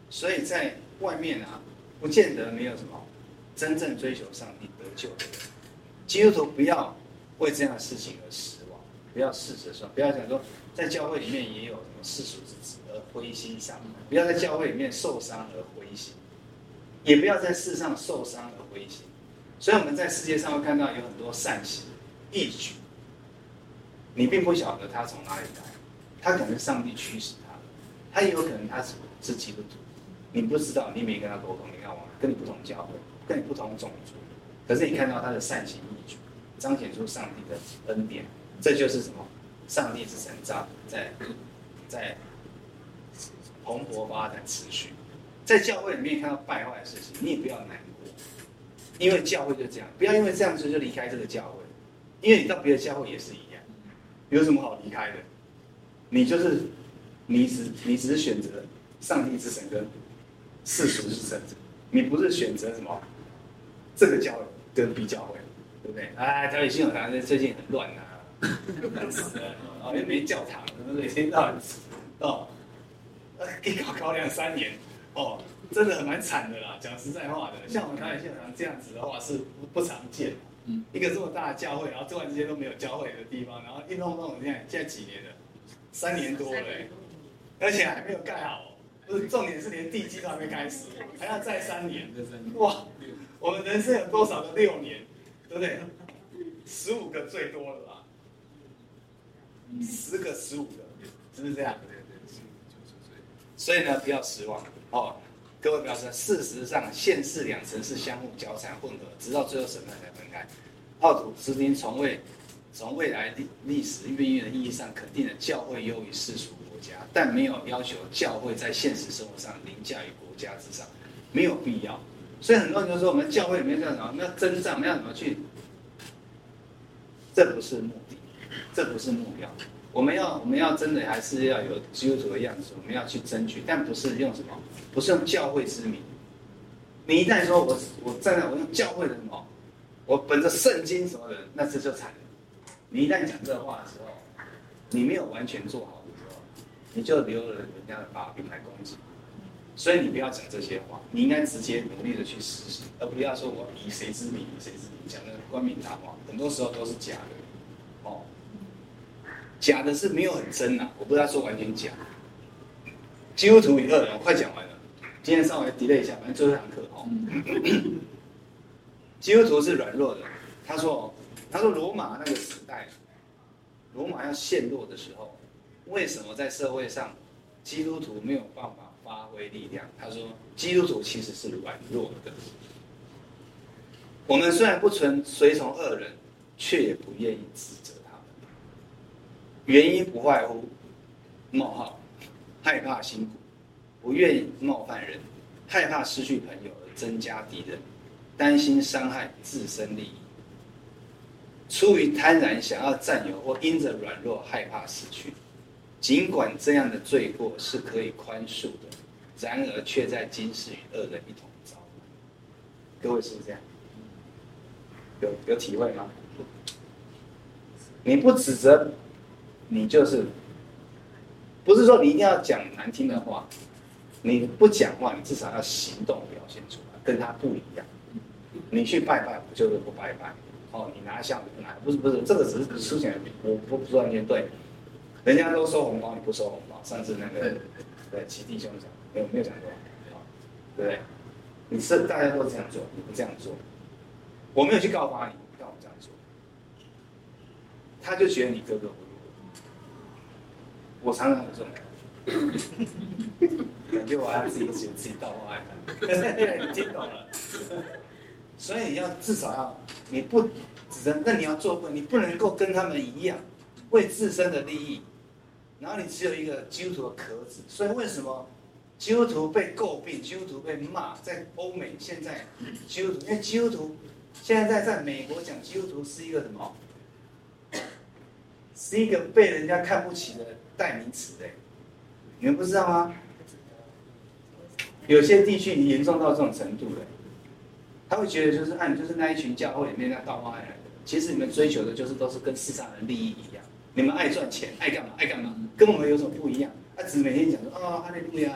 所以在外面啊，不见得没有什么真正追求上帝得救的人。基督徒不要为这样的事情而死，不要试着说，不要讲说在教会里面也有什么世俗之子而灰心丧，不要在教会里面受伤而灰心，也不要在世上受伤而灰心。所以我们在世界上会看到有很多善行、义举，你并不晓得他从哪里来，他可能上帝驱使他的，他也有可能他是是基督徒，你不知道，你没跟他沟通，你看我跟你不同教会，跟你不同种族，可是你看到他的善行义举，彰显出上帝的恩典，这就是什么？上帝之神在在在蓬勃发展持续，在教会里面看到败坏的事情，你也不要难过。因为教会就这样，不要因为这样子就离开这个教会，因为你到别的教会也是一样，有什么好离开的？你就是，你只你只是选择上帝之神跟世俗之神，你不是选择什么这个教会跟 B 教会，对不对？哎，台北信友堂最近很乱、啊，乱死了，哦，又没教堂，对不对？一天到晚哦，一搞搞两三年，哦。真的很蛮惨的啦，讲实在话的，像我们台北信友堂这样子的话是不不常见。嗯，一个这么大的教会，然后突然之间都没有教会的地方，然后一弄弄，现在现在几年了？三年多了，而且还没有盖好。不是，重点是连地基都还没开始，还要再三年。哇，我们人生有多少个六年？对不对？十五个最多了吧？十个、十五个，是不是这样？对对，所以呢，不要失望哦。各位表示，事实上，现世两层是相互交缠混合，直到最后审判才分开。奥土斯丁从未从未来历历史运运的意义上肯定了教会优于世俗国家，但没有要求教会在现实生活上凌驾于国家之上，没有必要。所以很多人就说，我们教会里面叫什么？我们要征战，我们要怎么去？这不是目的，这不是目标。我们要，我们要真的还是要有基督徒的样子，我们要去争取，但不是用什么，不是用教会之名。你一旦说我我站在我用教会的什么，我本着圣经什么的，那这就惨了。你一旦讲这话的时候，你没有完全做好的时候，你就留了人家的把柄来攻击。所以你不要讲这些话，你应该直接努力的去实行，而不要说我以谁之名以谁之名讲的冠冕堂皇，很多时候都是假的。假的是没有很真呐、啊，我不知道说完全假。基督徒与恶人，我快讲完了，今天稍微 delay 一下，反正最后一堂课哦。基督徒是软弱的，他说，他说罗马那个时代，罗马要陷落的时候，为什么在社会上基督徒没有办法发挥力量？他说，基督徒其实是软弱的。我们虽然不存随从恶人，却也不愿意指责。原因不外乎冒号，害怕辛苦，不愿意冒犯人，害怕失去朋友而增加敌人，担心伤害自身利益，出于贪婪想要占有，或因着软弱害怕失去。尽管这样的罪过是可以宽恕的，然而却在今世与恶人一同遭难。各位是不是这样？有有体会吗？你不指责，你就是不是说你一定要讲难听的话，你不讲话，你至少要行动表现出来，跟他不一样。你去拜拜，不就是不拜拜？哦，你拿香不拿？不是不是，这个只是书写，我不不完全对。人家都收红包，你不收红包。上次那个对齐弟兄讲，没有没有讲过，对不对？你是大家都这样做，你不这样做，我没有去告发你，你告我这样做，他就觉得你格格不入。我常常有这种 感觉，我还 要自己自己自己道貌岸然，你听懂了？所以你要至少要，你不只能，那你要做，你不能够跟他们一样，为自身的利益。然后你只有一个基督徒的壳子，所以为什么基督徒被诟病，基督徒被骂？在欧美现在，基督徒因为基督徒现在在在美国讲基督徒是一个什么？是一个被人家看不起的代名词的，你们不知道吗？有些地区已经严重到这种程度了，他会觉得就是啊，就是那一群教会里面那道貌岸然的，其实你们追求的就是都是跟世上人利益一样。你们爱赚钱，爱干嘛？爱干嘛？跟我们有什么不一样？他、只每天讲说啊，哈利路亚，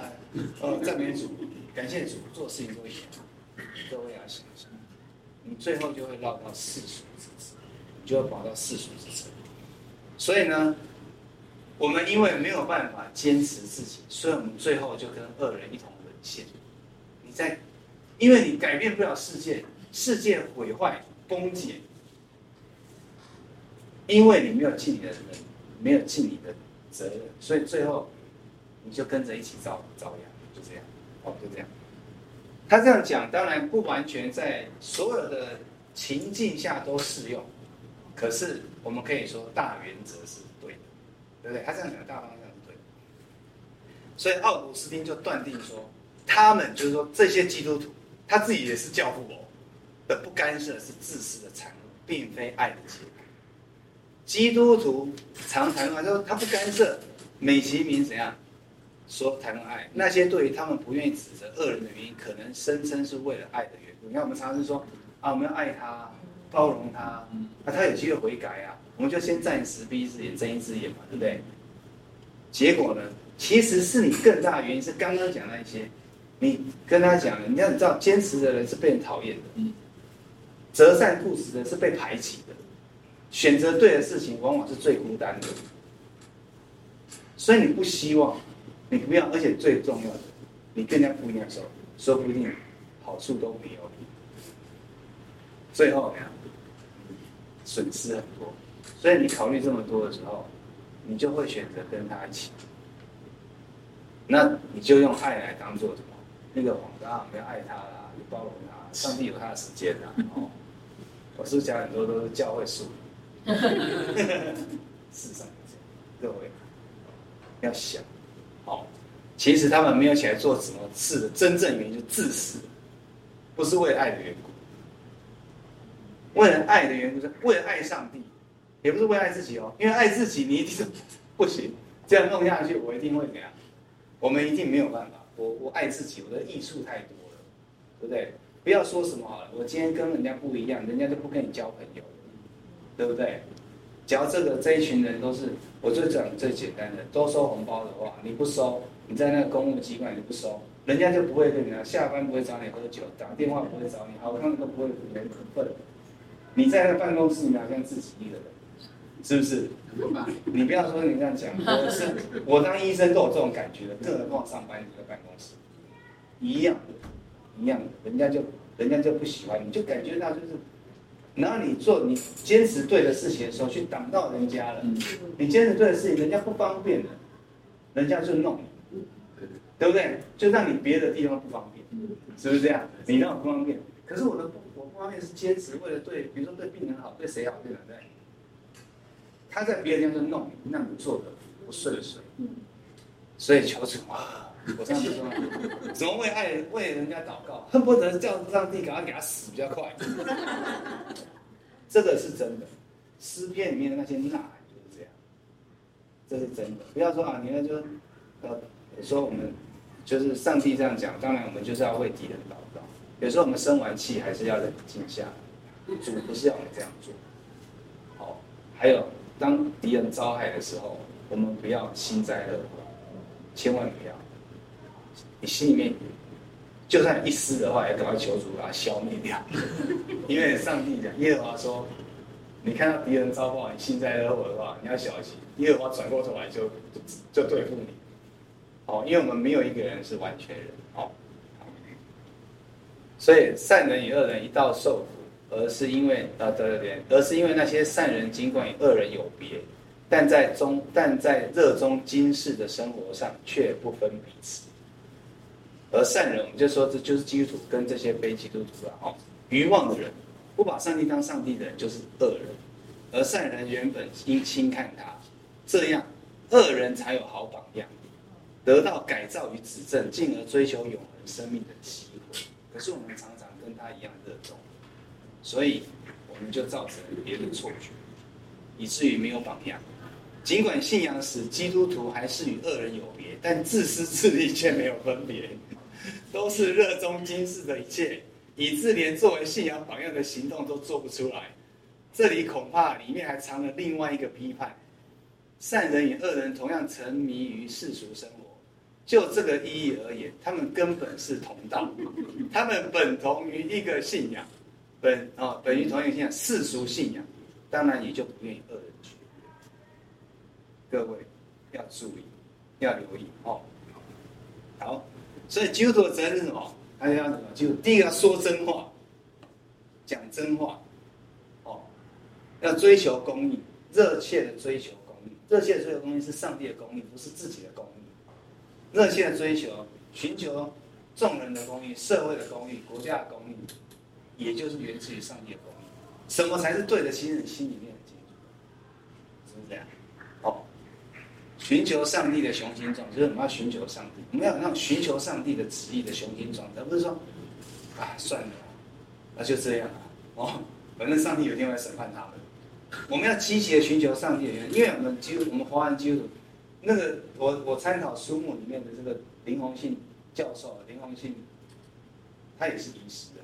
哦，赞美主，感谢主，做事情都一样。各位要想想，你最后就会落到世俗之子，你就会跑到世俗之城。所以呢，我们因为没有办法坚持自己，所以我们最后就跟恶人一同沦陷。你在，因为你改变不了世界，世界毁坏崩解。因为你没有尽你的人，没有尽你的责任，所以最后你就跟着一起遭遭殃，就这样，哦，就这样。他这样讲，当然不完全在所有的情境下都适用，可是我们可以说大原则是对，不对？他这样讲的大方向是对。所以奥古斯丁就断定说，他们就是说这些基督徒，他自己也是教父哦，的不干涉是自私的产物，并非爱的结果。基督徒常谈论，说他不干涉，美其名怎样说谈论爱？那些对于他们不愿意指责恶人的原因，可能声称是为了爱的缘故。你看，我们常常是说啊，我们要爱他，包容他，啊，他有机会悔改啊，我们就先暂时闭一只眼，睁一只眼嘛，对不对？结果呢，其实是你更大的原因是刚刚讲那些，你跟他讲了，你要你知道，坚持的人是被人讨厌的，择善固执的是被排挤的。选择对的事情，往往是最孤单的。所以你不希望，你不要，而且最重要的，你跟人家不一样的时候，说不定好处都没有。最后损失很多。所以你考虑这么多的时候，你就会选择跟他一起。那你就用爱来当做什么？那个谎话，不要爱他啦，你包容他，上帝有他的时间啦。哦，我是不是讲很多都是教会术语？世上各位要想，哦，其实他们没有起来做什么事的真正原因，就自私，不是为爱的缘故。为了爱的缘故，是为了爱上帝，也不是为爱自己哦。因为爱自己，你一定是不行，这样弄下去，我一定会怎样？我们一定没有办法。我我爱自己，我的益处太多了，对不对？不要说什么好了，我今天跟人家不一样，人家就不跟你交朋友。对不对？只要这个这一群人都是，我就讲最简单的，都收红包的话，你不收，你在那个公务机关你不收，人家就不会跟你下班不会找你喝酒，打电话不会找你，好看都不会没份。你在那个办公室，你好像自己一个人，是不是？你不要说你这样讲，我是我当医生都有这种感觉的，更何况上班你在办公室，一样的，一样的，人家就人家就不喜欢，你就感觉到就是。然后你做你坚持对的事情的时候，去挡到人家了。你坚持对的事情，人家不方便了，人家就弄你，对不对？就让你别的地方不方便，是不是这样？你让我不方便，可是我的不方面是坚持为了对，比如说对病人好，对谁好，对不对？他在别的地方就弄你，让你做的不顺遂。所以求主啊，我上次说，怎么为爱人为人家祷告，恨不得叫上帝赶快给他死比较快。这个是真的，诗篇里面的那些呐喊就是这样，这是真的。不要说啊，你看就呃说我们就是上帝这样讲，当然我们就是要为敌人祷告。有时候我们生完气还是要冷静下来，主不是要我们这样做。好，还有当敌人遭害的时候，我们不要幸灾乐祸。千万不要，你心里面就算一丝的话，也赶快求主把它消灭掉。因为上帝讲，耶和华说，你看到敌人遭报，你幸灾乐祸的话，你要小心。耶和华转过头来就就就对付你。哦，因为我们没有一个人是完全人。哦，所以善人与恶人一道受苦，而是因为啊对对对，而是因为那些善人尽管与恶人有别。但在中，但在热衷今世的生活上，却不分彼此。而善人，我们就说这就是基督徒跟这些非基督徒啊哦。愚妄的人，不把上帝当上帝的人，就是恶人。而善人原本应轻看他，这样恶人才有好榜样，得到改造与指正，进而追求永恒生命的机会。可是我们常常跟他一样热衷，所以我们就造成别的错觉，以至于没有榜样。尽管信仰使基督徒还是与恶人有别，但自私自利却没有分别，都是热衷今世的一切，以致连作为信仰榜样的行动都做不出来。这里恐怕里面还藏了另外一个批判：善人与恶人同样沉迷于世俗生活。就这个意义而言，他们根本是同道，他们本同于一个信仰，本啊、哦、本于同一个信仰世俗信仰，当然也就不愿意恶人去。各位要注意，要留意哦。好，所以基督徒的责任是什么？他要什么？就第一个要说真话，讲真话，哦，要追求公义，热切的追求公义，热切的追求公义是上帝的公义，不是自己的公义。热切的追求，寻求众人的公义、社会的公义、国家的公义，也就是源自于上帝的公义。什么才是对的？其实心里面很清楚，是不是这样？好寻求上帝的雄心壮志，就是我们要寻求上帝，我们要让寻求上帝的旨意的雄心壮志，而不是说，啊，算了，那就这样了，哦，反正上帝有一天会审判他们。我们要积极的寻求上帝的原因，因为我们基督，我们华人基督徒，那个我我参考书目里面的这个林宏信教授，林宏信，他也是医师啊，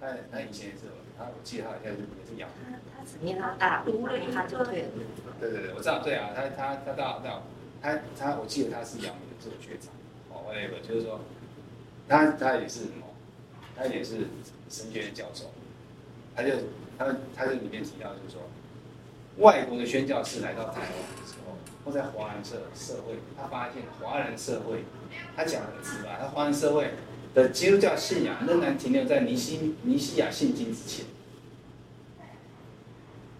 他他以前也是，他我记得他好像是也是养。他只念到大学，他就退了。对对对，我知道，对啊，他他他到到。他他，我记得他是阳明的这个学长，哦，whatever，就是说，他他也是什么，他也是神学院教授，他就他他这里面提到就是说，外国的宣教士来到台湾或在华人社社会，他发现华人社会，他讲的直白，他华人社会的基督教信仰仍然停留在尼西尼西亚信经之前，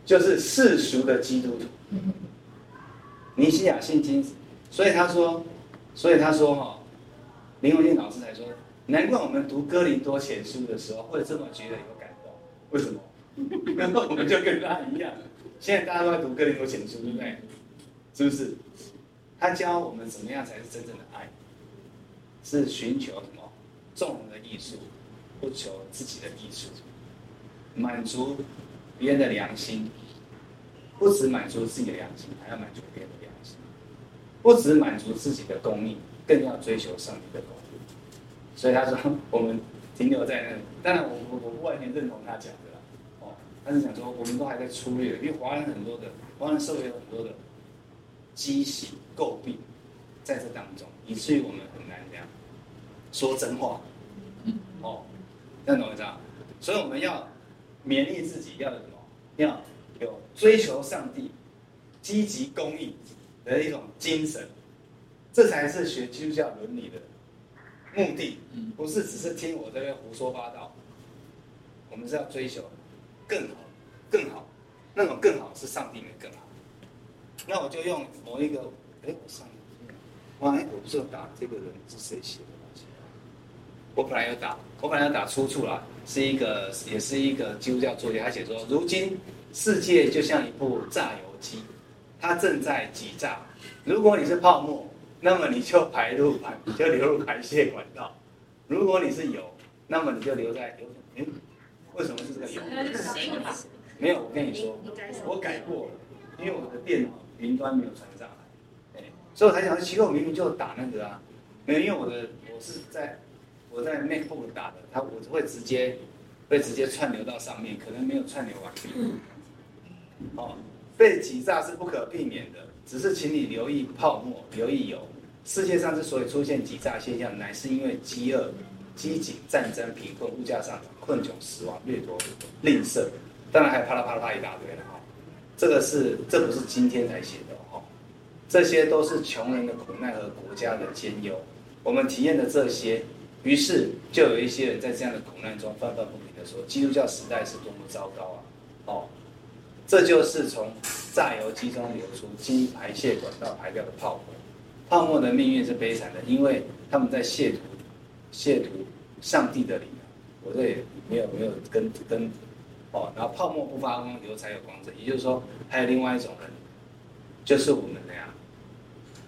就是世俗的基督徒。尼西亚信经，所以他说，所以他说哈，林鸿信老师才说，难怪我们读哥林多前书的时候会这么觉得有感动，为什么？难道我们就跟他一样？现在大家都在读哥林多前书，对不对？是不是？他教我们怎么样才是真正的爱？是寻求什么？众人的益处，不求自己的益处，满足别人的良心，不只满足自己的良心，还要满足别人的良心。不只满足自己的公义，更要追求上帝的公义。所以他说，我们停留在那里。当然我，我我我不完全认同他讲的啦。哦，他是想说，我们都还在粗略，因为华人很多的，华人社会有很多的畸形诟病在这当中，以至于我们很难这样说真话。哦，这样懂我意思啊？所以我们要勉励自己，要有什么？要有追求上帝、积极公益。的一种精神，这才是学基督教伦理的目的，不是只是听我这边胡说八道。我们是要追求更好、更好，那种更好是上帝的更好。那我就用某一个，哎，我上，哇，哎，我不是有打这个人是谁写的东西？我本来有打，我本来要打出处啦，是一个，也是一个基督教作家，他写说，如今世界就像一部榨油机，它正在挤榨。如果你是泡沫，那么你就排入排，你就流入排泄管道；如果你是油，那么你就留在流。哎，为什么是这个油？没有，我跟你说，我改过了，因为我的电脑云端没有传上来，哎，所以我才想说，奇怪，我明明就打那个啊，没有，因为我的我是在我在 MacBook 打的，它我会直接会直接串流到上面，可能没有串流完毕。哦，被挤炸是不可避免的。只是请你留意泡沫，留意油。世界上之所以出现挤炸现象，乃是因为饥饿、饥馑、战争、贫困、物价上涨、困窘、死亡、掠夺、吝啬，当然还有啪啦啪啦啪一大堆了哈。这个是这不是今天才写的哦，这些都是穷人的苦难和国家的兼忧。我们体验的这些，于是就有一些人在这样的苦难中愤愤不平的说：基督教时代是多么糟糕啊！哦。这就是从榨油机中流出经排泄管道排掉的泡沫。泡沫的命运是悲惨的，因为他们在亵渎亵渎上帝的灵。我这里没有没有跟跟哦，然后泡沫不发光，油才有光泽。也就是说，还有另外一种人，就是我们那样。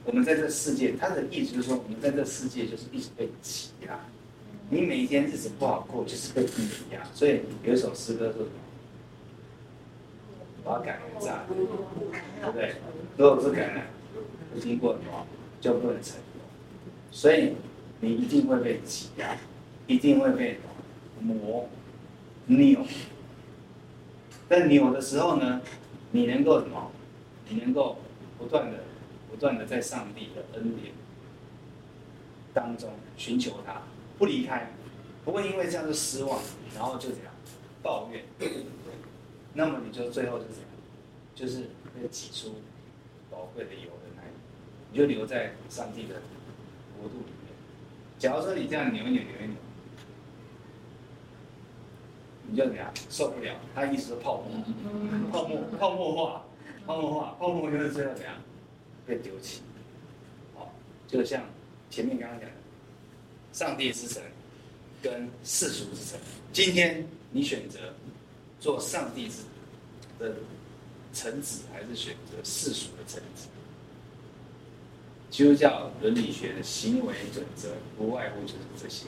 我们在这世界，他的意思就是说，我们在这世界就是一直被挤压。你每一天日子不好过，就是被挤压。所以有一首诗歌说。我要改为榨，对不对？如果是改了，不经过的话，就不能成功。所以你一定会被挤压，一定会被磨、扭。在扭的时候呢，你能够什么？你能够不断的、不断的在上帝的恩典当中寻求他，不离开，不会因为这样就失望，然后就这样抱怨。那么你就最后是怎样？就是被挤出宝贵的油的那一，你就留在上帝的国度里面。假如说你这样扭一扭、扭一扭，你就怎样受不了？他意思是泡沫，泡沫、泡沫化、泡沫化、泡沫就是最后怎样被丢弃。好，就像前面刚刚讲的，上帝之城跟世俗之城。今天你选择。做上帝之的臣子，还是选择世俗的臣子？基督教伦理学的行为准则，不外乎就是这些。